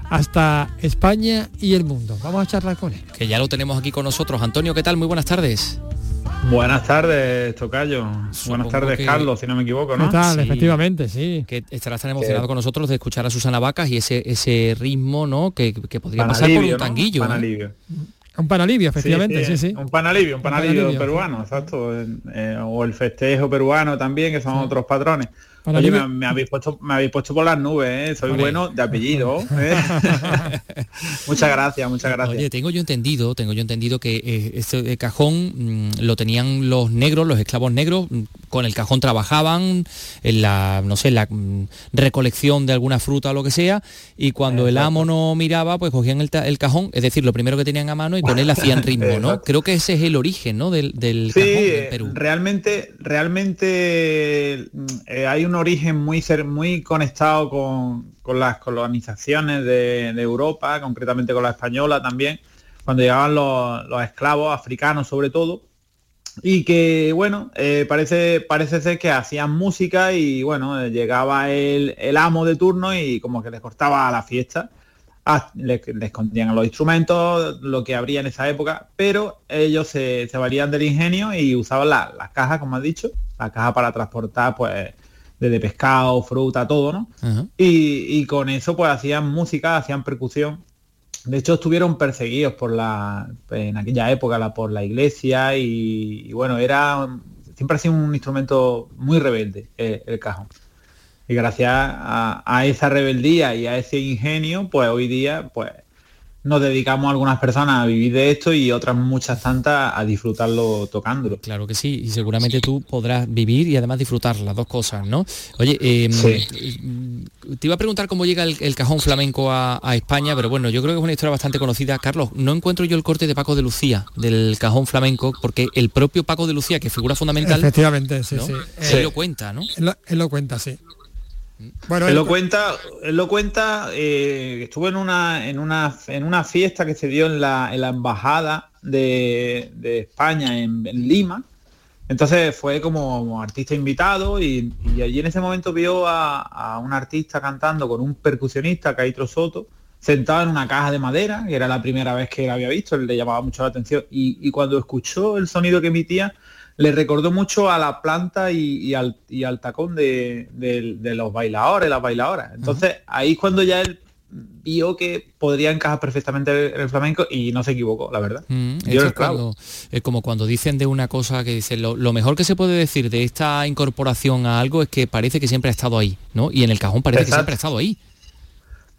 hasta España y el mundo. Vamos a charlar con él. Que ya lo tenemos aquí con nosotros. Antonio, ¿qué tal? Muy buenas tardes. Buenas tardes, Tocayo. Buenas tardes, que- Carlos, si no me equivoco, ¿no? Sí. Efectivamente, sí. Que estarás tan emocionado con nosotros de escuchar a Susana Vacas y ese, ese ritmo, ¿no? Que, que podría Pan pasar por un ¿no? tanguillo. Pan ¿eh? alivio. Un pan alivio, efectivamente, sí, sí. Un pan alivio, un pan Un pan alivio alivio, peruano, exacto. Eh, o el festejo peruano también, que son otros patrones. Oye, me, me habéis puesto, me habéis puesto por las nubes, ¿eh? soy bueno de apellido. ¿eh? muchas gracias, muchas gracias. Oye, tengo yo entendido, tengo yo entendido que eh, este cajón mm, lo tenían los negros, los esclavos negros, mm, con el cajón trabajaban en la, no sé, la mm, recolección de alguna fruta o lo que sea, y cuando el amo no miraba, pues cogían el, cajón, es decir, lo primero que tenían a mano y con él hacían ritmo, ¿no? Creo que ese es el origen, ¿no? Del, del Sí, cajón en eh, Perú. realmente, realmente hay un origen muy cer- muy conectado con, con las colonizaciones de, Europa, concretamente con la española también, cuando llegaban los, los esclavos africanos sobre todo, y que bueno, eh, parece, parece ser que hacían música y bueno, eh, llegaba el, el amo de turno y como que les cortaba la fiesta. Ah, le, le escondían los instrumentos, lo que habría en esa época, pero ellos se, se valían del ingenio y usaban la- las cajas, como has dicho, la caja para transportar, pues, desde pescado, fruta, todo, ¿no? Y, y con eso, pues, hacían música, hacían percusión. De hecho, estuvieron perseguidos por la, en aquella época, la, por la iglesia y, y bueno, era, siempre ha sido un instrumento muy rebelde, el- el cajón. Y gracias a, a esa rebeldía y a ese ingenio, pues hoy día, pues nos dedicamos algunas personas a vivir de esto y otras muchas tantas a disfrutarlo tocándolo. Claro que sí, y seguramente tú podrás vivir y además disfrutar las dos cosas, ¿no? Oye, eh, te iba a preguntar cómo llega el, el cajón flamenco a, a España, pero bueno, yo creo que es una historia bastante conocida. Carlos, no encuentro yo el corte de Paco de Lucía del cajón flamenco, porque el propio Paco de Lucía, que figura fundamental, Efectivamente, sí, ¿no? sí. él Eh, lo cuenta, ¿no? Él lo, él lo cuenta, sí. Bueno, él lo cu- cuenta, él lo cuenta, eh, estuvo en una, en una en una fiesta que se dio en la, en la embajada de, de España en, en Lima. Entonces fue como artista invitado y, y allí en ese momento vio a, a un artista cantando con un percusionista, Caitro Soto, sentado en una caja de madera, que era la primera vez que él había visto, él le llamaba mucho la atención. Y, y cuando escuchó el sonido que emitía, le recordó mucho a la planta y, y al, y al tacón de, de- de los bailadores, las bailadoras. Entonces ahí es cuando ya él vio que podría encajar perfectamente en el flamenco y no se equivocó, la verdad. Mm, es cuando- como cuando dicen de una cosa que dicen lo, lo mejor que se puede decir de esta incorporación a algo es que parece que siempre ha estado ahí, ¿no? Y en el cajón parece que siempre ha estado ahí.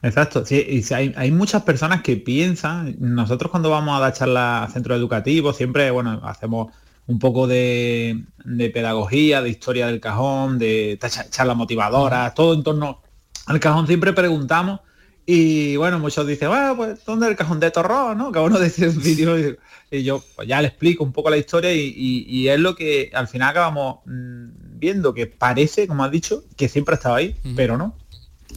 Exacto, sí, y hay, hay muchas personas que piensan, nosotros cuando vamos a dar charlas a centros educativos, siempre, bueno, hacemos un poco de, de pedagogía, de historia del cajón, de cha- charlas motivadoras, todo en torno al cajón siempre preguntamos y bueno, muchos dicen, bueno, pues ¿dónde es el cajón de Torró? ¿no? Cada uno dice un vídeo y, yo pues, ya le explico un poco la historia y, y- y es lo que al final acabamos mm, viendo, que parece, como has dicho, que siempre ha estado ahí, pero no.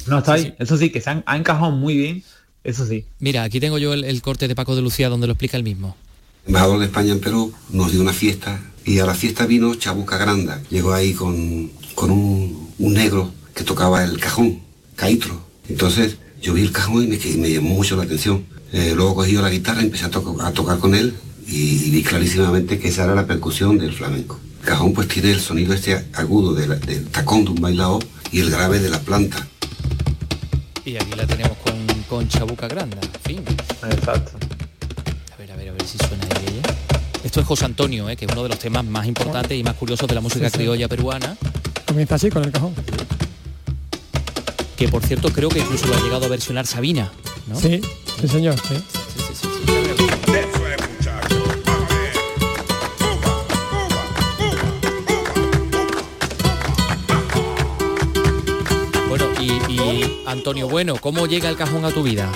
No está ahí. Eso sí, que se han, ha encajado muy bien, eso sí. Mira, aquí tengo yo el, el corte de Paco de Lucía donde lo explica él mismo. Embajador de España en Perú, nos dio una fiesta y a la fiesta vino Chabuca Granda. Llegó ahí con, con un, un negro que tocaba el cajón, caitro. Entonces yo vi el cajón y me, que- me llamó mucho la atención. Eh, luego cogí yo la guitarra y empecé a, tocar con él y, vi clarísimamente que esa era la percusión del flamenco. El cajón pues tiene el sonido este agudo de la- del tacón de un bailador y el grave de la planta. Y aquí la tenemos con, con Chabuca Granda, en fin. Exacto. Ver, si suena ahí ella. Esto es José Antonio, ¿eh? que es uno de los temas más importantes y más curiosos de la música Sí, sí. criolla peruana, Comienza así con el cajón. que por cierto creo que incluso lo ha llegado a versionar Sabina, ¿no? Sí, sí señor, sí. Bueno, y, y, Antonio Bueno, ¿cómo llega el cajón a tu vida?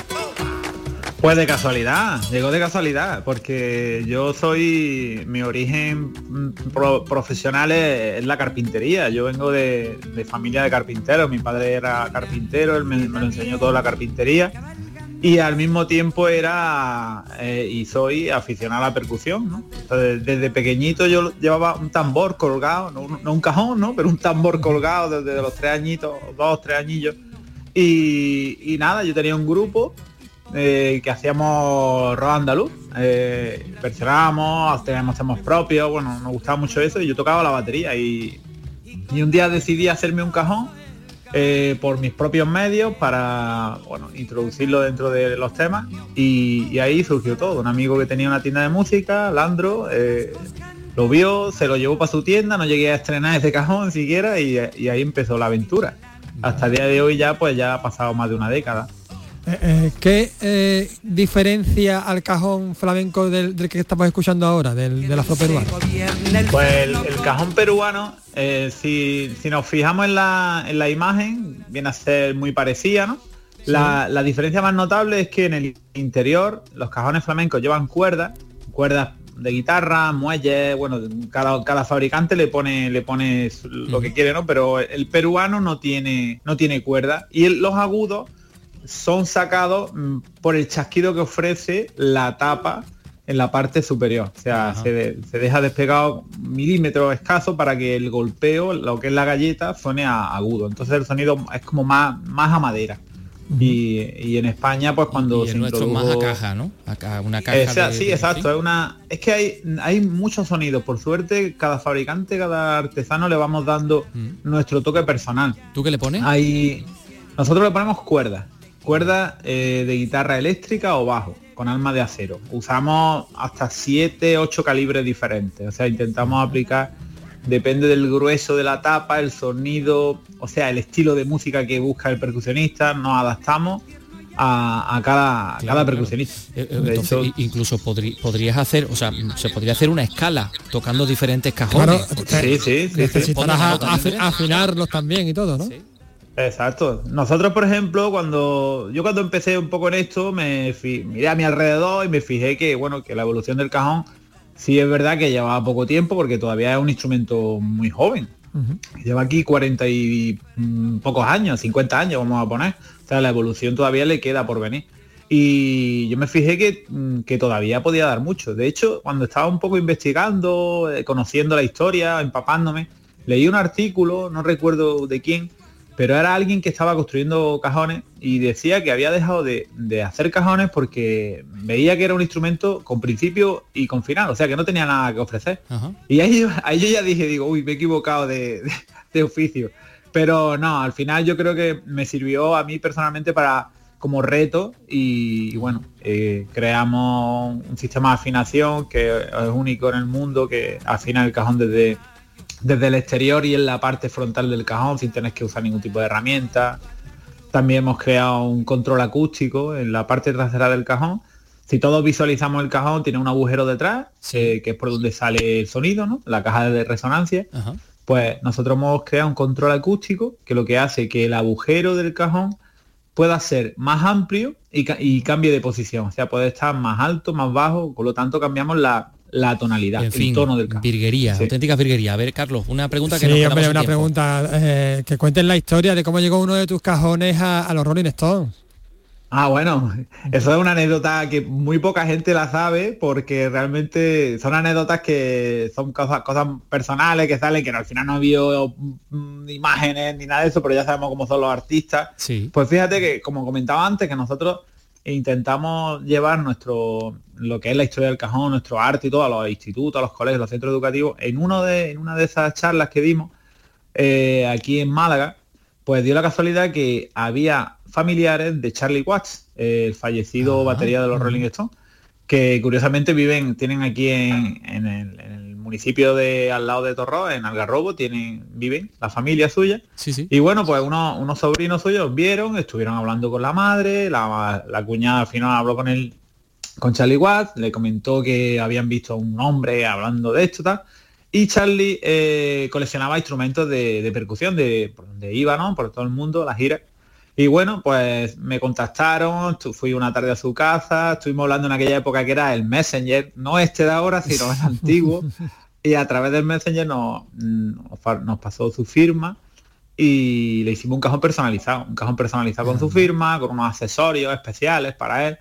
Pues de casualidad, llegó de casualidad, porque yo soy, mi origen mm, pro- profesional es, la carpintería, yo vengo de, familia de carpinteros, mi padre era carpintero, él me, lo enseñó toda la carpintería y al mismo tiempo era eh, y soy aficionado a la percusión, ¿no? Entonces, desde pequeñito yo llevaba un tambor colgado, no, un- cajón, ¿no? Pero un tambor colgado desde los tres añitos, dos, tres añillos. Y nada, yo tenía un grupo eh, que hacíamos rock andaluz. Eh, versionábamos, teníamos temas propios, bueno, nos gustaba mucho eso y yo tocaba la batería y, un día decidí hacerme un cajón eh, por mis propios medios para bueno, introducirlo dentro de los temas y, y ahí surgió todo. Un amigo que tenía una tienda de música, Landro, eh, lo vio, se lo llevó para su tienda, no llegué a estrenar ese cajón siquiera y, y ahí empezó la aventura. Hasta el día de hoy ya pues ya ha pasado más de una década. Eh, eh, ¿Qué eh, diferencia al cajón flamenco del, del que estamos escuchando ahora, del, del afroperuano? Pues el, el cajón peruano, eh, si, si nos fijamos en la, en la imagen, viene a ser muy parecida, ¿no? La, la diferencia más notable es que en el interior los cajones flamencos llevan cuerdas, cuerdas de guitarra, muelles, bueno, cada, cada fabricante le pone, le pone lo que quiere, ¿no? Pero el peruano no tiene, no tiene cuerda. Y el- los agudos son sacados mm, por el chasquido que ofrece la tapa en la parte superior. O sea, se, de- se deja despegado milímetros escasos para que el golpeo, lo que es la galleta, suene a agudo. Entonces el sonido es como más, más a madera. y, y en España, pues cuando Y se nuestro más a introdujo- caja, ¿no? A ca- una caja. Eh, sea, de- sí, de- exacto. Es una. Es que hay, hay muchos sonidos. Por suerte, cada fabricante, cada artesano le vamos dando nuestro toque personal. ¿Tú qué le pones? Hay. Nosotros le ponemos cuerdas. Cuerdas eh, de guitarra eléctrica o bajo, con alma de acero. Usamos hasta 7, 8 calibres diferentes. O sea, intentamos aplicar. Depende del grueso de la tapa, el sonido, o sea, el estilo de música que busca el percusionista, nos adaptamos a, a cada, cada percusionista. Eh, eh, entonces, hecho- incluso podrí- podrías hacer, o sea, se podría hacer una escala tocando diferentes cajones. Claro, Sí, sí, sí, sí. Necesitarás a- afinarlos también y todo, ¿no? Exacto. Nosotros, por ejemplo, cuando yo cuando empecé un poco en esto, me miré a mi alrededor y me fijé que, bueno, que la evolución del cajón sí es verdad que llevaba poco tiempo porque todavía es un instrumento muy joven. Lleva aquí 40 y mm, pocos años, 50 años vamos a poner. O sea, la evolución todavía le queda por venir. Y yo me fijé que, mm, que todavía podía dar mucho. De hecho, cuando estaba un poco investigando, eh, conociendo la historia, empapándome, leí un artículo, no recuerdo de quién, pero era alguien que estaba construyendo cajones y decía que había dejado de, de hacer cajones porque veía que era un instrumento con principio y con final, o sea que no tenía nada que ofrecer. Ajá. Y ahí, yo- ahí yo ya dije, digo, uy, me he equivocado de, de- de oficio. Pero no, al final yo creo que me sirvió a mí personalmente para como reto y, y bueno, eh, creamos un sistema de afinación que es único en el mundo, que afina el cajón desde, desde el exterior y en la parte frontal del cajón sin tener que usar ningún tipo de herramienta. También hemos creado un control acústico en la parte trasera del cajón. Si todos visualizamos el cajón, tiene un agujero detrás, eh, que es por donde sale el sonido, ¿no? La caja de resonancia. Ajá. Pues nosotros hemos creado un control acústico que lo que hace que el agujero del cajón pueda ser más amplio y, y cambie de posición. O sea, puede estar más alto, más bajo, con lo tanto cambiamos la, la tonalidad, En el fin, tono del virguería, Sí. auténtica virguería. A ver, Carlos, una pregunta que Sí, nos hombre, una tiempo. pregunta. eh, que cuenten la historia de cómo llegó uno de tus cajones a, a los Rolling Stones. Ah, bueno, eso es una anécdota que muy poca gente la sabe porque realmente son anécdotas que son cosas, cosas personales que salen, que al final no ha habido mm, imágenes ni nada de eso, pero ya sabemos cómo son los artistas. Sí. Pues fíjate que, como comentaba antes, que nosotros intentamos llevar nuestro lo que es la historia del cajón, nuestro arte y todo a los institutos, a los colegios, a los centros educativos. En uno de, en una de esas charlas que dimos eh, aquí en Málaga, pues dio la casualidad que había familiares de Charlie Watts, eh, el fallecido batería de los Rolling Stones, que curiosamente viven, tienen aquí en, en el, en el municipio de al lado de Torró, en Algarrobo, tienen, viven la familia suya. Sí, sí. Y bueno, pues unos, unos sobrinos suyos vieron, estuvieron hablando con la madre, la, la cuñada al final habló con él, con Charlie Watts, le comentó que habían visto a un hombre hablando de esto, tal. Y Charlie eh, coleccionaba instrumentos de, de percusión de por donde iba, ¿no? Por todo el mundo, la gira. Y bueno, pues me contactaron, fui una tarde a su casa, estuvimos hablando en aquella época que era el Messenger, no este de ahora, sino el antiguo. Y a través del Messenger nos, nos pasó su firma y le hicimos un cajón personalizado, un cajón personalizado con su firma, con unos accesorios especiales para él.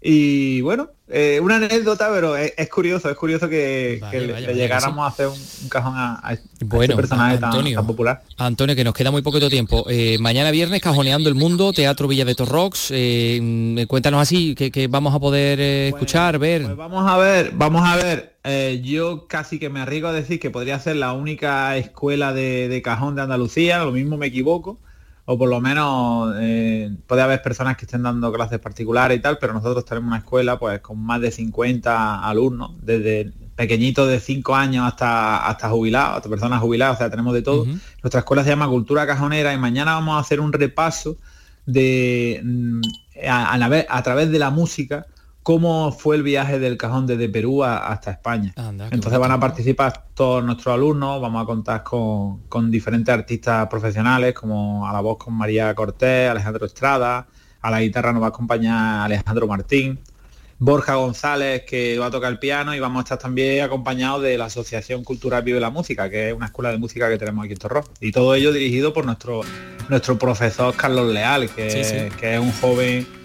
Y bueno, eh, una anécdota, pero es, curioso, es curioso que, le, llegáramos a hacer un, cajón a, a este personaje tan, popular. Antonio, que nos queda muy poquito tiempo. Eh, mañana viernes, Cajoneando el Mundo, Teatro Villa de Torrox. Eh, cuéntanos así, que, vamos a poder escuchar, ver. Pues vamos a ver, vamos a ver. yo casi que me arriesgo a decir que podría ser la única escuela de cajón de Andalucía, lo mismo me equivoco o por lo menos eh, puede haber personas que estén dando clases particulares y tal, pero nosotros tenemos una escuela pues con más de 50 alumnos, desde pequeñitos de 5 años hasta, hasta jubilados, hasta personas jubiladas, o sea, tenemos de todo. Nuestra escuela se llama Cultura Cajonera y mañana vamos a hacer un repaso de mm, a través de la música cómo fue el viaje del cajón desde Perú hasta España. Entonces van a participar todos nuestros alumnos, vamos a contar con, diferentes artistas profesionales, como a la voz con María Cortés, Alejandro Estrada, a la guitarra nos va a acompañar Alejandro Martín, Borja González, que va a tocar el piano, y vamos a estar también acompañados de la Asociación Cultural Vive la Música, que es una escuela de música que tenemos aquí en Torro. Y todo ello dirigido por nuestro, nuestro profesor Carlos Leal, que, que es un joven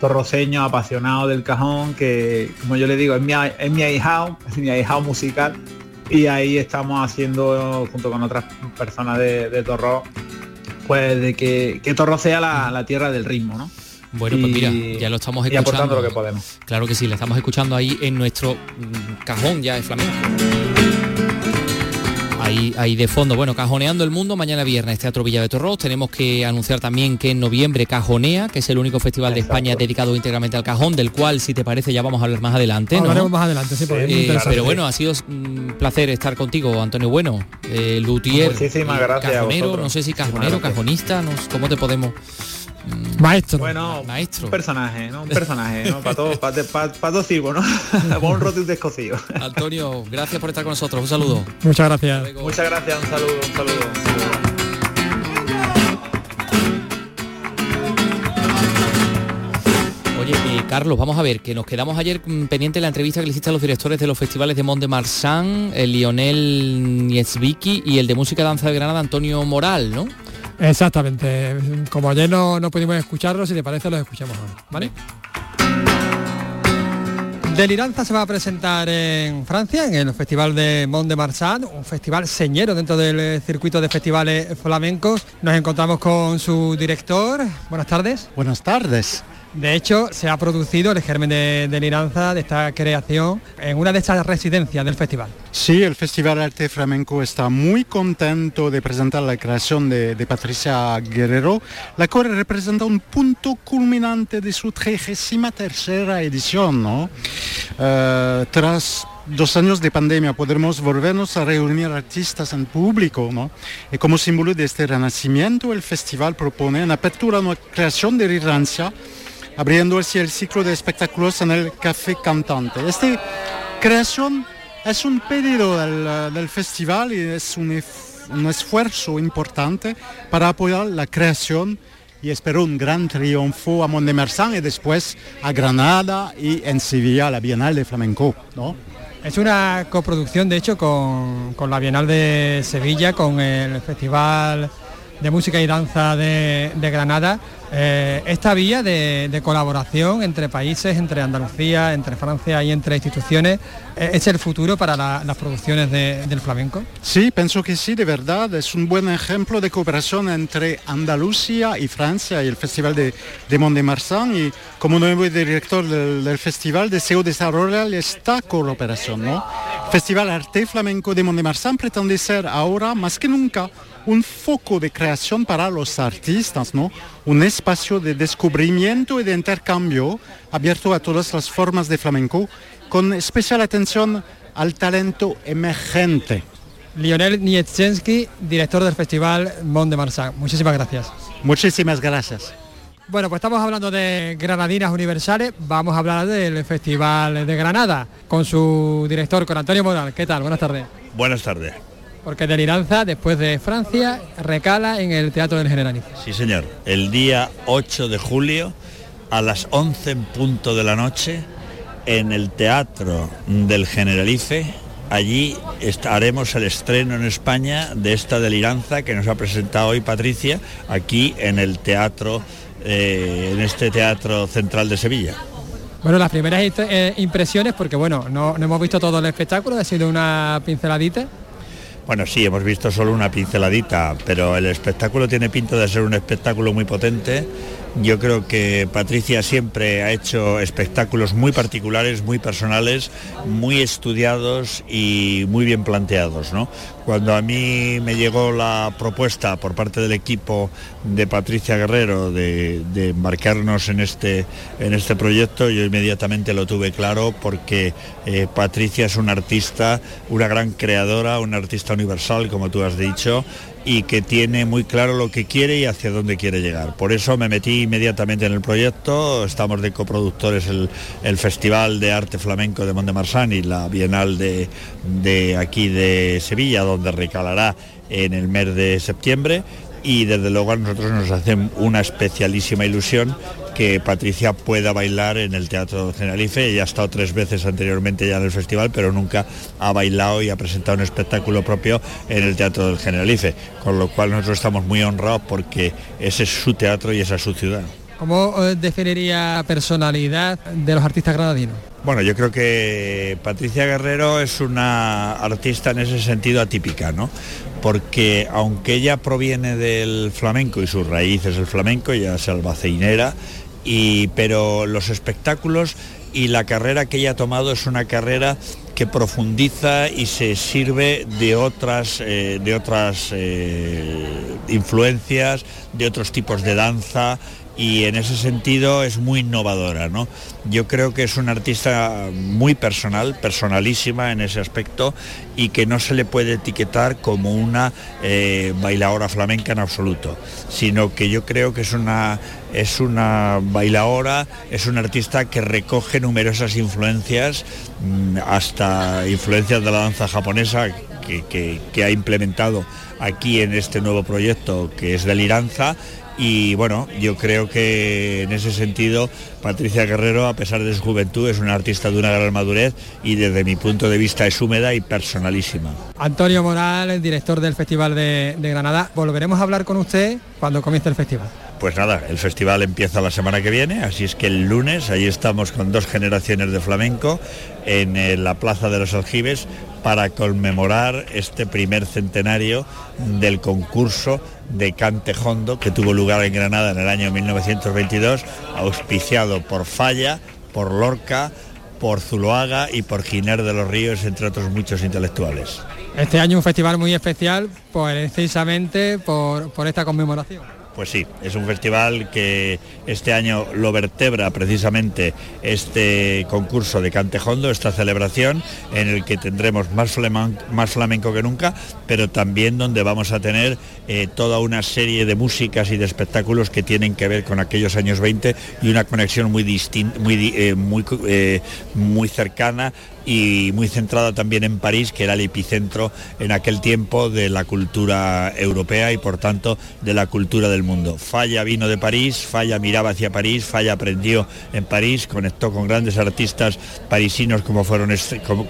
torroseño, apasionado del cajón, que como yo le digo, es mi, es mi ahijado, es mi ahijado musical. Y ahí estamos haciendo, junto con otras personas de, Torro, pues de que, que Torro sea la, tierra del ritmo, ¿no? Bueno, pues mira, ya lo estamos escuchando. lo que podemos. Claro que sí, le estamos escuchando ahí en nuestro mm, cajón ya de flamenco. Ahí, de fondo, bueno, Cajoneando el Mundo, mañana viernes, Teatro Villa de Torros. Tenemos que anunciar también que en noviembre Cajonea, que es el único festival de España dedicado íntegramente al cajón, del cual, si te parece, ya vamos a hablar más adelante. ¿no? más adelante, sí, eh, Pero bueno, ha sido un placer estar contigo, Antonio Bueno, eh, Lutier. Muchísimas gracias. Cajonero, no sé si cajonero, cajonista, ¿cómo te podemos Maestro. Bueno, maestro. Un personaje, ¿no? Un personaje, ¿no? Para todo, para todo sirvo, ¿no? Con un roto descosido. Antonio, gracias por estar con nosotros. Un saludo. Muchas gracias. Muchas gracias, un saludo, un saludo. Oye, eh, Carlos, vamos a ver, que nos quedamos ayer mm, pendiente de la entrevista que le hiciste a los directores de los festivales de Mont de Marsan, el Lionel Niesviki y el de Música Danza de Granada, Antonio Moral, ¿no? Exactamente. Como ayer no, no pudimos escucharlo, si te parece los escuchamos ahora, ¿vale? Deliranza se va a presentar en Francia, en el Festival de Mont de Marsan, un festival señero dentro del circuito de festivales flamencos. Nos encontramos con su director. Buenas tardes. Buenas tardes. De hecho, se ha producido el germen de, deliranza de esta creación en una de estas residencias del festival. Sí, el Festival Arte Flamenco está muy contento de presentar la creación de, Patricia Guerrero, la cual representa un punto culminante de su 33 edición. ¿no? Eh, tras dos años de pandemia podremos volvernos a reunir artistas en público, ¿no? Y como símbolo de este renacimiento, el festival propone en apertura una creación de Rirancia abriendo así el ciclo de espectáculos en el Café Cantante. Esta creación es un pedido del, festival y es un, esfuerzo importante para apoyar la creación y espero un gran triunfo a Mondemersan y después a Granada y en Sevilla la Bienal de Flamenco. ¿no? Es una coproducción, de hecho, con, con la Bienal de Sevilla, con el Festival de Música y Danza de, Granada, eh, esta vía de, colaboración entre países, entre Andalucía, entre Francia y entre instituciones, eh, ¿es el futuro para las producciones del flamenco? Sí, pienso que sí, de verdad. Es un buen ejemplo de cooperación entre Andalucía y Francia y el Festival de, Mont de Marsan. Y como nuevo director del, festival, deseo desarrollar esta cooperación. ¿no? Festival Arte Flamenco de Mont de Marsan pretende ser ahora más que nunca un foco de creación para los artistas, ¿no? un espacio de descubrimiento y de intercambio abierto a todas las formas de flamenco, con especial atención al talento emergente. Lionel Nietzschensky, director del Festival Mont de Marsan. Muchísimas gracias. Muchísimas gracias. Bueno, pues estamos hablando de Granadinas Universales, vamos a hablar del Festival de Granada con su director, con Antonio Modal. ¿Qué tal? Buenas tardes. Buenas tardes. Porque Deliranza, después de Francia, recala en el Teatro del Generalife. Sí, señor. El día 8 de julio, a las 11 en punto de la noche, en el Teatro del Generalife, allí haremos el estreno en España de esta Deliranza que nos ha presentado hoy Patricia, aquí en el Teatro, eh, en este Teatro Central de Sevilla. Bueno, las primeras eh, impresiones, porque bueno, no, no hemos visto todo el espectáculo, ha sido una pinceladita. Bueno, sí, hemos visto solo una pinceladita, pero el espectáculo tiene pinta de ser un espectáculo muy potente. Yo creo que Patricia siempre ha hecho espectáculos muy particulares, muy personales, muy estudiados y muy bien planteados. Cuando a mí me llegó la propuesta por parte del equipo de Patricia Guerrero de, embarcarnos en este, en este proyecto, yo inmediatamente lo tuve claro porque eh, Patricia es una artista, una gran creadora, una artista universal, como tú has dicho, y que tiene muy claro lo que quiere y hacia dónde quiere llegar. Por eso me metí inmediatamente en el proyecto, estamos de coproductores el, el Festival de Arte Flamenco de Mont-de-Marsan y la Bienal de, de aquí de Sevilla, donde recalará en el mes de septiembre y desde luego a nosotros nos hace una especialísima ilusión que Patricia pueda bailar en el Teatro Generalife. Ella ha estado tres veces anteriormente ya en el festival, pero nunca ha bailado y ha presentado un espectáculo propio en el Teatro del Generalife, con lo cual nosotros estamos muy honrados porque ese es su teatro y esa es su ciudad. ¿Cómo eh, definiría personalidad de los artistas granadinos? Bueno, yo creo que Patricia Guerrero es una artista en ese sentido atípica, ¿no? Porque aunque ella proviene del flamenco y sus raíces el flamenco, ya es albaceinera, pero los espectáculos y la carrera que ella ha tomado es una carrera que profundiza y se sirve de otras, eh, de otras eh, influencias, de otros tipos de danza y en ese sentido es muy innovadora. ¿no? Yo creo que es una artista muy personal, personalísima en ese aspecto y que no se le puede etiquetar como una eh, bailadora flamenca en absoluto, sino que yo creo que es una, es una bailadora, es una artista que recoge numerosas influencias, mm, hasta influencias de la danza japonesa que, que ha implementado aquí en este nuevo proyecto que es de Liranza y bueno, yo creo que en ese sentido Patricia Guerrero, a pesar de su juventud, es una artista de una gran madurez y desde mi punto de vista es húmeda y personalísima. Antonio Moral, director del Festival de, Granada, volveremos a hablar con usted cuando comience el festival. Pues nada, el festival empieza la semana que viene, así es que el lunes ahí estamos con dos generaciones de flamenco en eh, la Plaza de los Aljibes para conmemorar este primer centenario del concurso de Cantejondo que tuvo lugar en Granada en el año 1922, auspiciado por Falla, por Lorca, por Zuloaga y por Giner de los Ríos, entre otros muchos intelectuales. Este año un festival muy especial, pues precisamente por esta conmemoración. Pues sí, es un festival que este año lo vertebra precisamente este concurso de Cantejondo, esta celebración en el que tendremos más, flamenco que nunca, pero también donde vamos a tener eh, toda una serie de músicas y de espectáculos que tienen que ver con aquellos años 20 y una conexión muy distinta, muy, eh, muy, eh, muy cercana y muy centrada también en París, que era el epicentro en aquel tiempo de la cultura europea y por tanto de la cultura del mundo. Falla vino de París, Falla miraba hacia París, Falla aprendió en París, conectó con grandes artistas parisinos como fueron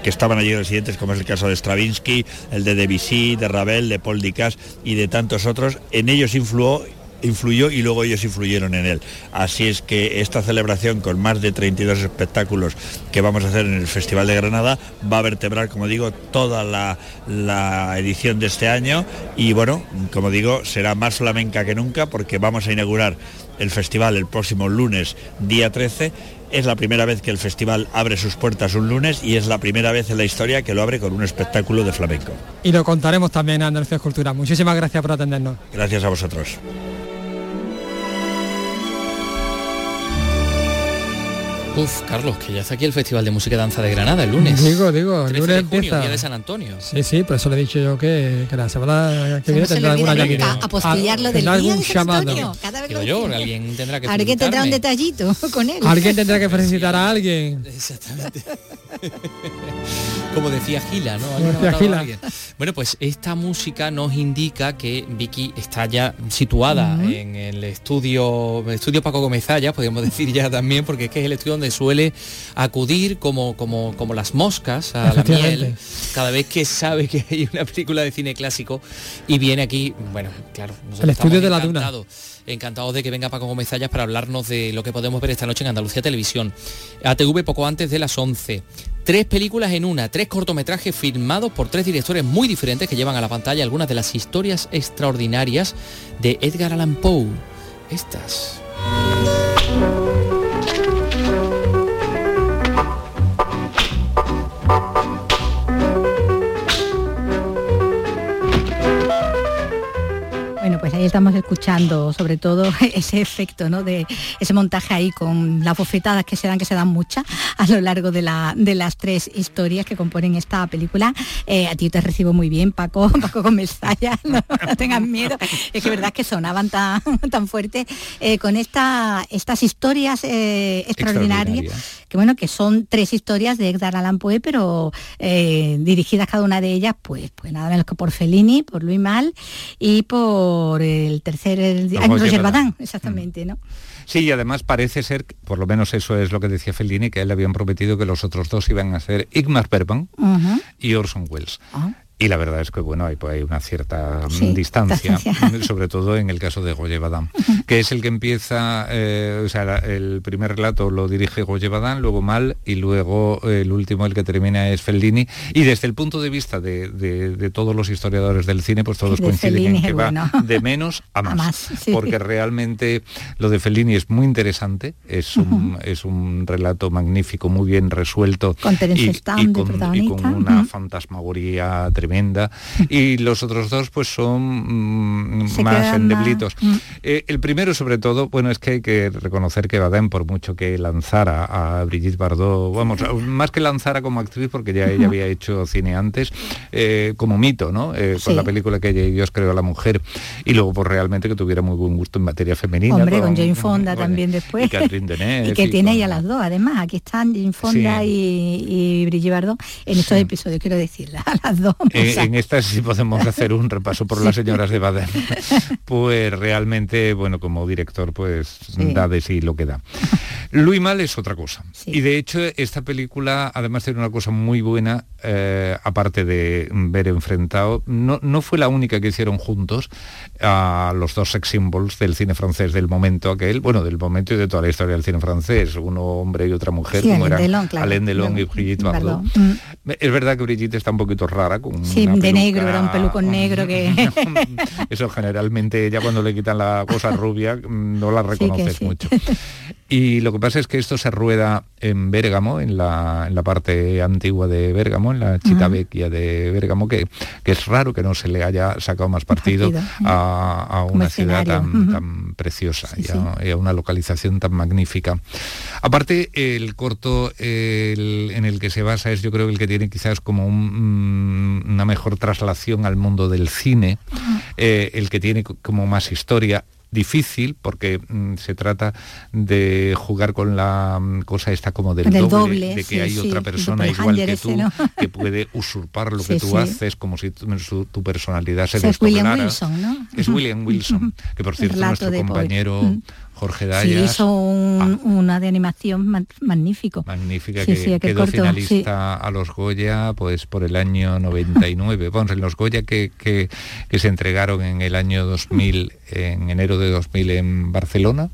que estaban allí residentes, como es el caso de Stravinsky, el de Debussy, de Ravel, de Paul Dicas y de tantos otros. En ellos influyó influyó y luego ellos influyeron en él. Así es que esta celebración con más de 32 espectáculos que vamos a hacer en el Festival de Granada va a vertebrar, como digo, toda la, la edición de este año y bueno, como digo, será más flamenca que nunca porque vamos a inaugurar el festival el próximo lunes, día 13. Es la primera vez que el festival abre sus puertas un lunes y es la primera vez en la historia que lo abre con un espectáculo de flamenco. Y lo contaremos también a Andalucía Cultura. Muchísimas gracias por atendernos. Gracias a vosotros. Uf, Carlos, que ya está aquí el Festival de Música y Danza de Granada el lunes. Digo, digo, el lunes de día de San Antonio. Sí, sí, por eso le he dicho yo que, que la semana que viene tendrá alguna llamarada. Apostillarlo del día algún llamado. Cada vez yo, alguien tendrá que Alguien tendrá un detallito con él. Alguien tendrá que felicitar a alguien. Exactamente. Como decía Gila, ¿no? decía Gila. Bueno, pues esta música nos indica que Vicky está ya situada en el estudio, estudio Paco Gomezaya, podríamos decir ya también, porque es que es el estudio donde suele acudir como, como, como las moscas a la miel cada vez que sabe que hay una película de cine clásico y viene aquí, bueno, claro, el estudio de la duna encantados de que venga Paco Gómez para hablarnos de lo que podemos ver esta noche en Andalucía Televisión. ATV poco antes de las 11. Tres películas en una, tres cortometrajes filmados por tres directores muy diferentes que llevan a la pantalla algunas de las historias extraordinarias de Edgar Allan Poe. Estas. Ahí estamos escuchando sobre todo ese efecto, ¿no? De ese montaje ahí con las bofetadas que se dan, que se dan muchas a lo largo de, la, de las tres historias que componen esta película. Eh, a ti te recibo muy bien, Paco, Paco con Mestalla, no, tengas miedo. Es que verdad que sonaban tan, tan fuerte eh, con esta, estas historias eh, extraordinarias, que bueno, que son tres historias de Edgar Allan Poe, pero dirigidas cada una de ellas, pues, pues nada menos que por Fellini, por Luis Mal y por el tercer el, Roger Badán, exactamente, ¿no? Sí, y además parece ser, por lo menos eso es lo que decía Fellini, que él le habían prometido que los otros dos iban a ser Igmar Bergman y Orson Welles. Ah. Y la verdad es que bueno, hay, pues, hay una cierta mm, distancia, sobre todo en el caso de Goye Badán, que es el que empieza, eh, o sea, el primer relato lo dirige Goye Badán, luego Mal, y luego el último, el que termina es Fellini. Y desde el punto de vista de, todos los historiadores del cine, pues todos coinciden en que va de menos a más. Porque realmente lo de Fellini es muy interesante, es un, es un relato magnífico, muy bien resuelto. Con y, con, una fantasmagoría tremenda tremenda y los otros dos pues son mm, más endeblitos. Mm. Eh, el primero sobre todo, bueno, es que hay que reconocer que Badem, por mucho que lanzara a Brigitte Bardot, vamos, más que lanzara como actriz, porque ya ella había hecho cine antes, eh, como mito, ¿no? Eh, con la película que ella y Dios creó a la mujer, y luego pues realmente que tuviera muy buen gusto en materia femenina. Hombre, con, Jane Fonda también después. Y, que tiene ella las dos, además, aquí están Jane Fonda y, Brigitte Bardot en estos episodios, quiero decirla, las dos. Eh, en esta sí podemos hacer un repaso por las señoras de Baden. Pues realmente, bueno, como director, pues da de sí lo que da. Luis Mal es otra cosa. Y de hecho, esta película, además tiene una cosa muy buena, eh, aparte de ver enfrentado, no, no fue la única que hicieron juntos a los dos sex symbols del cine francés del momento aquel, bueno, del momento y de toda la historia del cine francés, uno hombre y otra mujer, como eran Alain Delon y Brigitte Bardot. Mm. Es verdad que Brigitte está un poquito rara, con sí, de negro, era un pelucón negro que... Eso generalmente ya cuando le quitan la cosa rubia mm, no la reconoces mucho. Y lo que pasa es que esto se rueda en Bérgamo, en la, parte antigua de Bérgamo, en la Chita Vecchia de Bérgamo, que, que, es raro que no se le haya sacado más partido a, una ciudad tan, preciosa y, a, una localización tan magnífica. Aparte, el corto en el que se basa es yo creo el que tiene quizás como mm, una mejor traslación al mundo del cine, eh, el que tiene como más historia difícil porque mm, se trata de jugar con la mm, cosa esta como del, doble, de que hay otra persona igual que tú que puede usurpar lo que tú haces como si tu, personalidad se es William Wilson, ¿no? Es William Wilson, que por cierto nuestro compañero. Jorge Dayas. Sí, hizo ah. una de animación magnífico. Magnífica, que quedó finalista a los Goya pues por el año 99. Vamos, en los Goya que, que, se entregaron en el año 2000, en enero de 2000 en Barcelona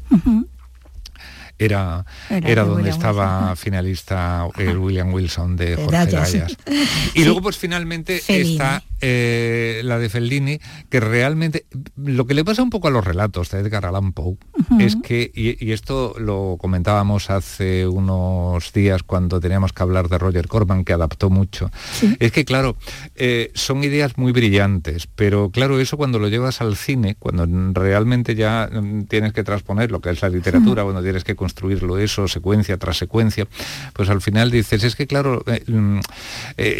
era, era, donde estaba finalista el William Wilson de Jorge Dayas. Y luego pues finalmente está eh, la de Fellini, que realmente lo que le pasa un poco a los relatos de Edgar Allan Poe es que, y, esto lo comentábamos hace unos días cuando teníamos que hablar de Roger Corman, que adaptó mucho, es que claro, eh, son ideas muy brillantes, pero claro, eso cuando lo llevas al cine, cuando realmente ya mm, tienes que transponer lo que es la literatura, cuando tienes que construir construirlo eso, secuencia tras secuencia, pues al final dices, es que claro, eh, mm,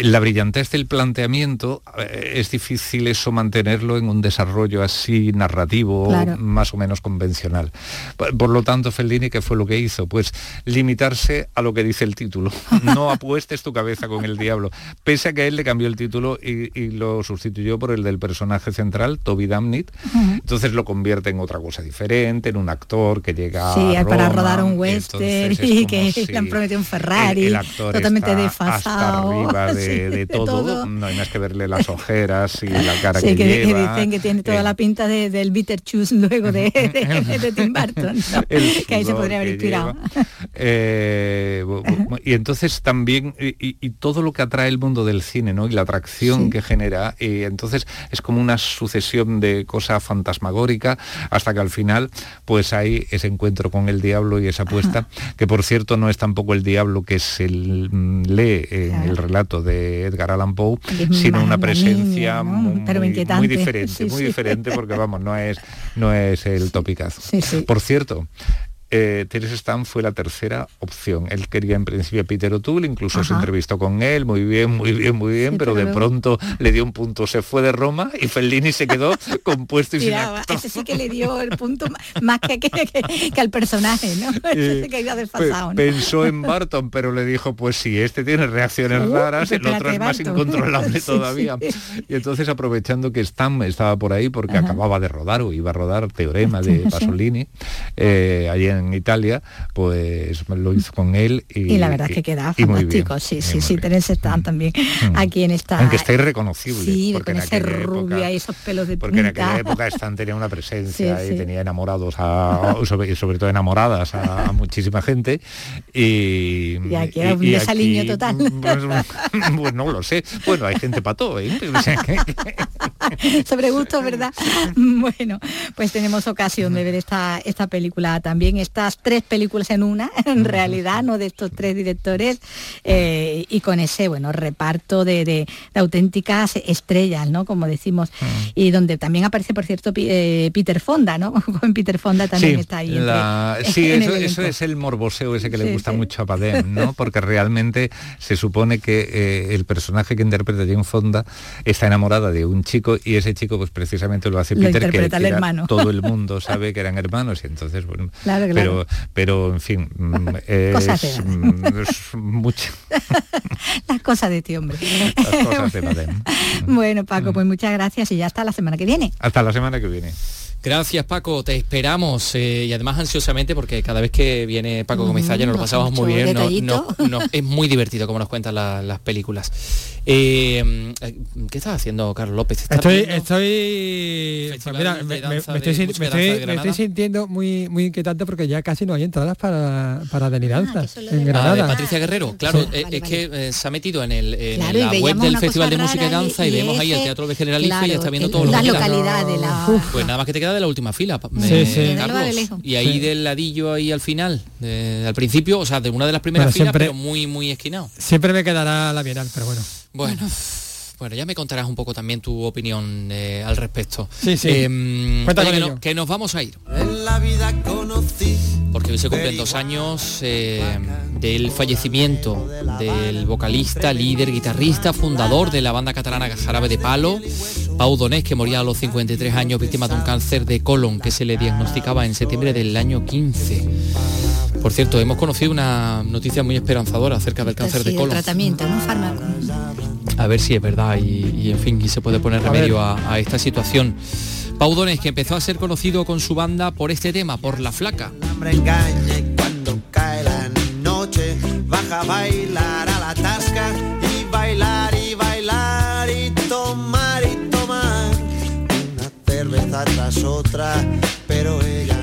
la brillantez del planteamiento es difícil eso mantenerlo en un desarrollo así narrativo, más o menos convencional. Por, lo tanto, Fellini, ¿qué fue lo que hizo? Pues limitarse a lo que dice el título. No apuestes tu cabeza con el diablo. Pese a que él le cambió el título y, lo sustituyó por el del personaje central, Toby Damnit. Entonces lo convierte en otra cosa diferente, en un actor que llega sí, para rodar un western y, que le han prometido un Ferrari, totalmente desfasado. arriba de, todo. no hay más que verle las ojeras y la cara que, que, lleva. dicen que tiene toda la pinta del Bitter Chus luego de, Tim Burton, que ahí se podría haber inspirado. Eh, y entonces también, y, todo lo que atrae el mundo del cine, ¿no? Y la atracción que genera, y entonces es como una sucesión de cosas fantasmagórica hasta que al final, pues hay ese encuentro con el diablo y esa apuesta, que por cierto no es tampoco el diablo que se lee en el relato de Edgar Allan Poe, sino una presencia muy, diferente, muy diferente porque vamos, no es, no es el topicazo. Por cierto, eh, Teresa Stam fue la tercera opción. Él quería en principio a Peter O'Toole, incluso se entrevistó con él, muy bien, muy bien, muy bien, pero de pronto le dio un punto, se fue de Roma y Fellini se quedó compuesto y sin actor. Ese sí que le dio el punto más que, al personaje, ¿no? Ese que iba desfasado, Pensó en Barton, pero le dijo, pues sí, este tiene reacciones uh, raras, el otro es más incontrolable todavía. Y entonces aprovechando que Stam estaba por ahí porque acababa de rodar o iba a rodar Teorema de Pasolini, eh, allí en en Italia, pues lo hizo con él. Y, la verdad es que queda fantástico, sí, sí, sí, Terence Stamp mm. también mm. aquí en esta... Aunque está irreconocible. Sí, porque con ese rubia y esos pelos de Porque en aquella época Stan tenía una presencia y tenía enamorados, a, sobre, sobre todo enamoradas a, muchísima gente. Y, y aquí era un desaliño total. Pues, pues, no lo sé. Bueno, hay gente para todo, ¿eh? sobre gusto, ¿verdad? Bueno, pues tenemos ocasión de ver esta, esta película también estas tres películas en una, en realidad, ¿no? De estos tres directores, eh, y con ese, bueno, reparto de, auténticas estrellas, ¿no? Como decimos, y donde también aparece, por cierto, eh, Peter Fonda, ¿no? Con Peter Fonda también está ahí. sí, eso, es el morboseo ese que le gusta mucho a Padem, ¿no? Porque realmente se supone que eh, el personaje que interpreta Jane Fonda está enamorada de un chico y ese chico pues precisamente lo hace Peter, que, hermano. todo el mundo sabe que eran hermanos y entonces, bueno, pero, pero en fin, mm, es, mm, Las cosas de este hombre. Las cosas de Bueno, Paco, pues muchas gracias y ya hasta la semana que viene. Hasta la semana que viene. Gracias Paco, te esperamos eh, y además ansiosamente porque cada vez que viene Paco Comizalla nos lo pasamos muy bien, es muy divertido como nos cuentan las películas. Eh, ¿Qué estás haciendo Carlos López? Estoy, estoy, me, estoy, sintiendo muy, muy inquietante porque ya casi no hay entradas para, para Deliranzas ah, en Granada. Patricia Guerrero, claro, eh, es que se ha metido en, el, en la web del Festival de Música y Danza y, vemos ahí el Teatro de Generalife y está viendo todo lo que localidad de la... Pues nada más que te queda de la última fila. Y ahí del ladillo ahí al final, al principio, o sea, de una de las primeras filas, pero muy, muy esquinado. Siempre me quedará la Bienal, pero bueno. Bueno. Bueno, ya me contarás un poco también tu opinión eh, al respecto. Sí, sí. Em, que, nos vamos a ir. En la vida conocí. Porque hoy se cumplen dos años eh, del fallecimiento del vocalista, líder, guitarrista, fundador de la banda catalana Jarabe de Palo, Pau Donés, que moría a los 53 años víctima de un cáncer de colon que se le diagnosticaba en septiembre del año 15. Por cierto, hemos conocido una noticia muy esperanzadora acerca del cáncer de colon. tratamiento, ¿no? Fármaco. A ver si es verdad y, en fin, y se puede poner remedio a, esta situación. Pau Donés, que empezó a ser conocido con su banda por este tema, por La Flaca. una cerveza tras otra, pero ella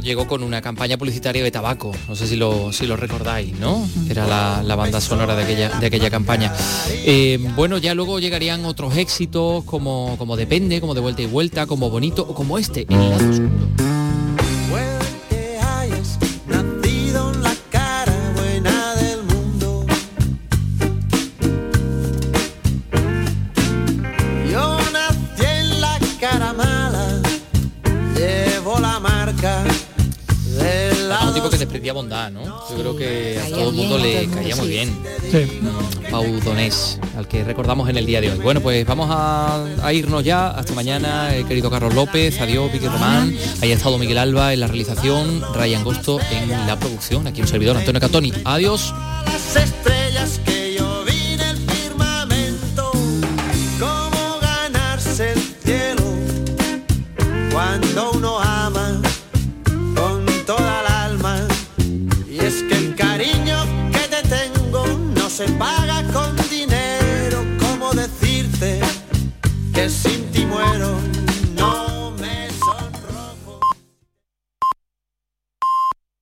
llegó con una campaña publicitaria de tabaco, no sé si lo, si lo recordáis, ¿no? Era la, banda sonora de aquella, de aquella campaña. Eh, bueno, ya luego llegarían otros éxitos como, como Depende, como De Vuelta y Vuelta, como Bonito o como este, El Lado Oscuro. Yo creo que a todo el mundo le caía muy bien. Pau Donés, al que recordamos en el día de hoy. Bueno, pues vamos a, a irnos ya. Hasta mañana, el querido Carlos López, adiós, Vicky Román, ahí ha estado Miguel Alba en la realización, Ryan Gosto en la producción, aquí un servidor Antonio Catoni. Adiós.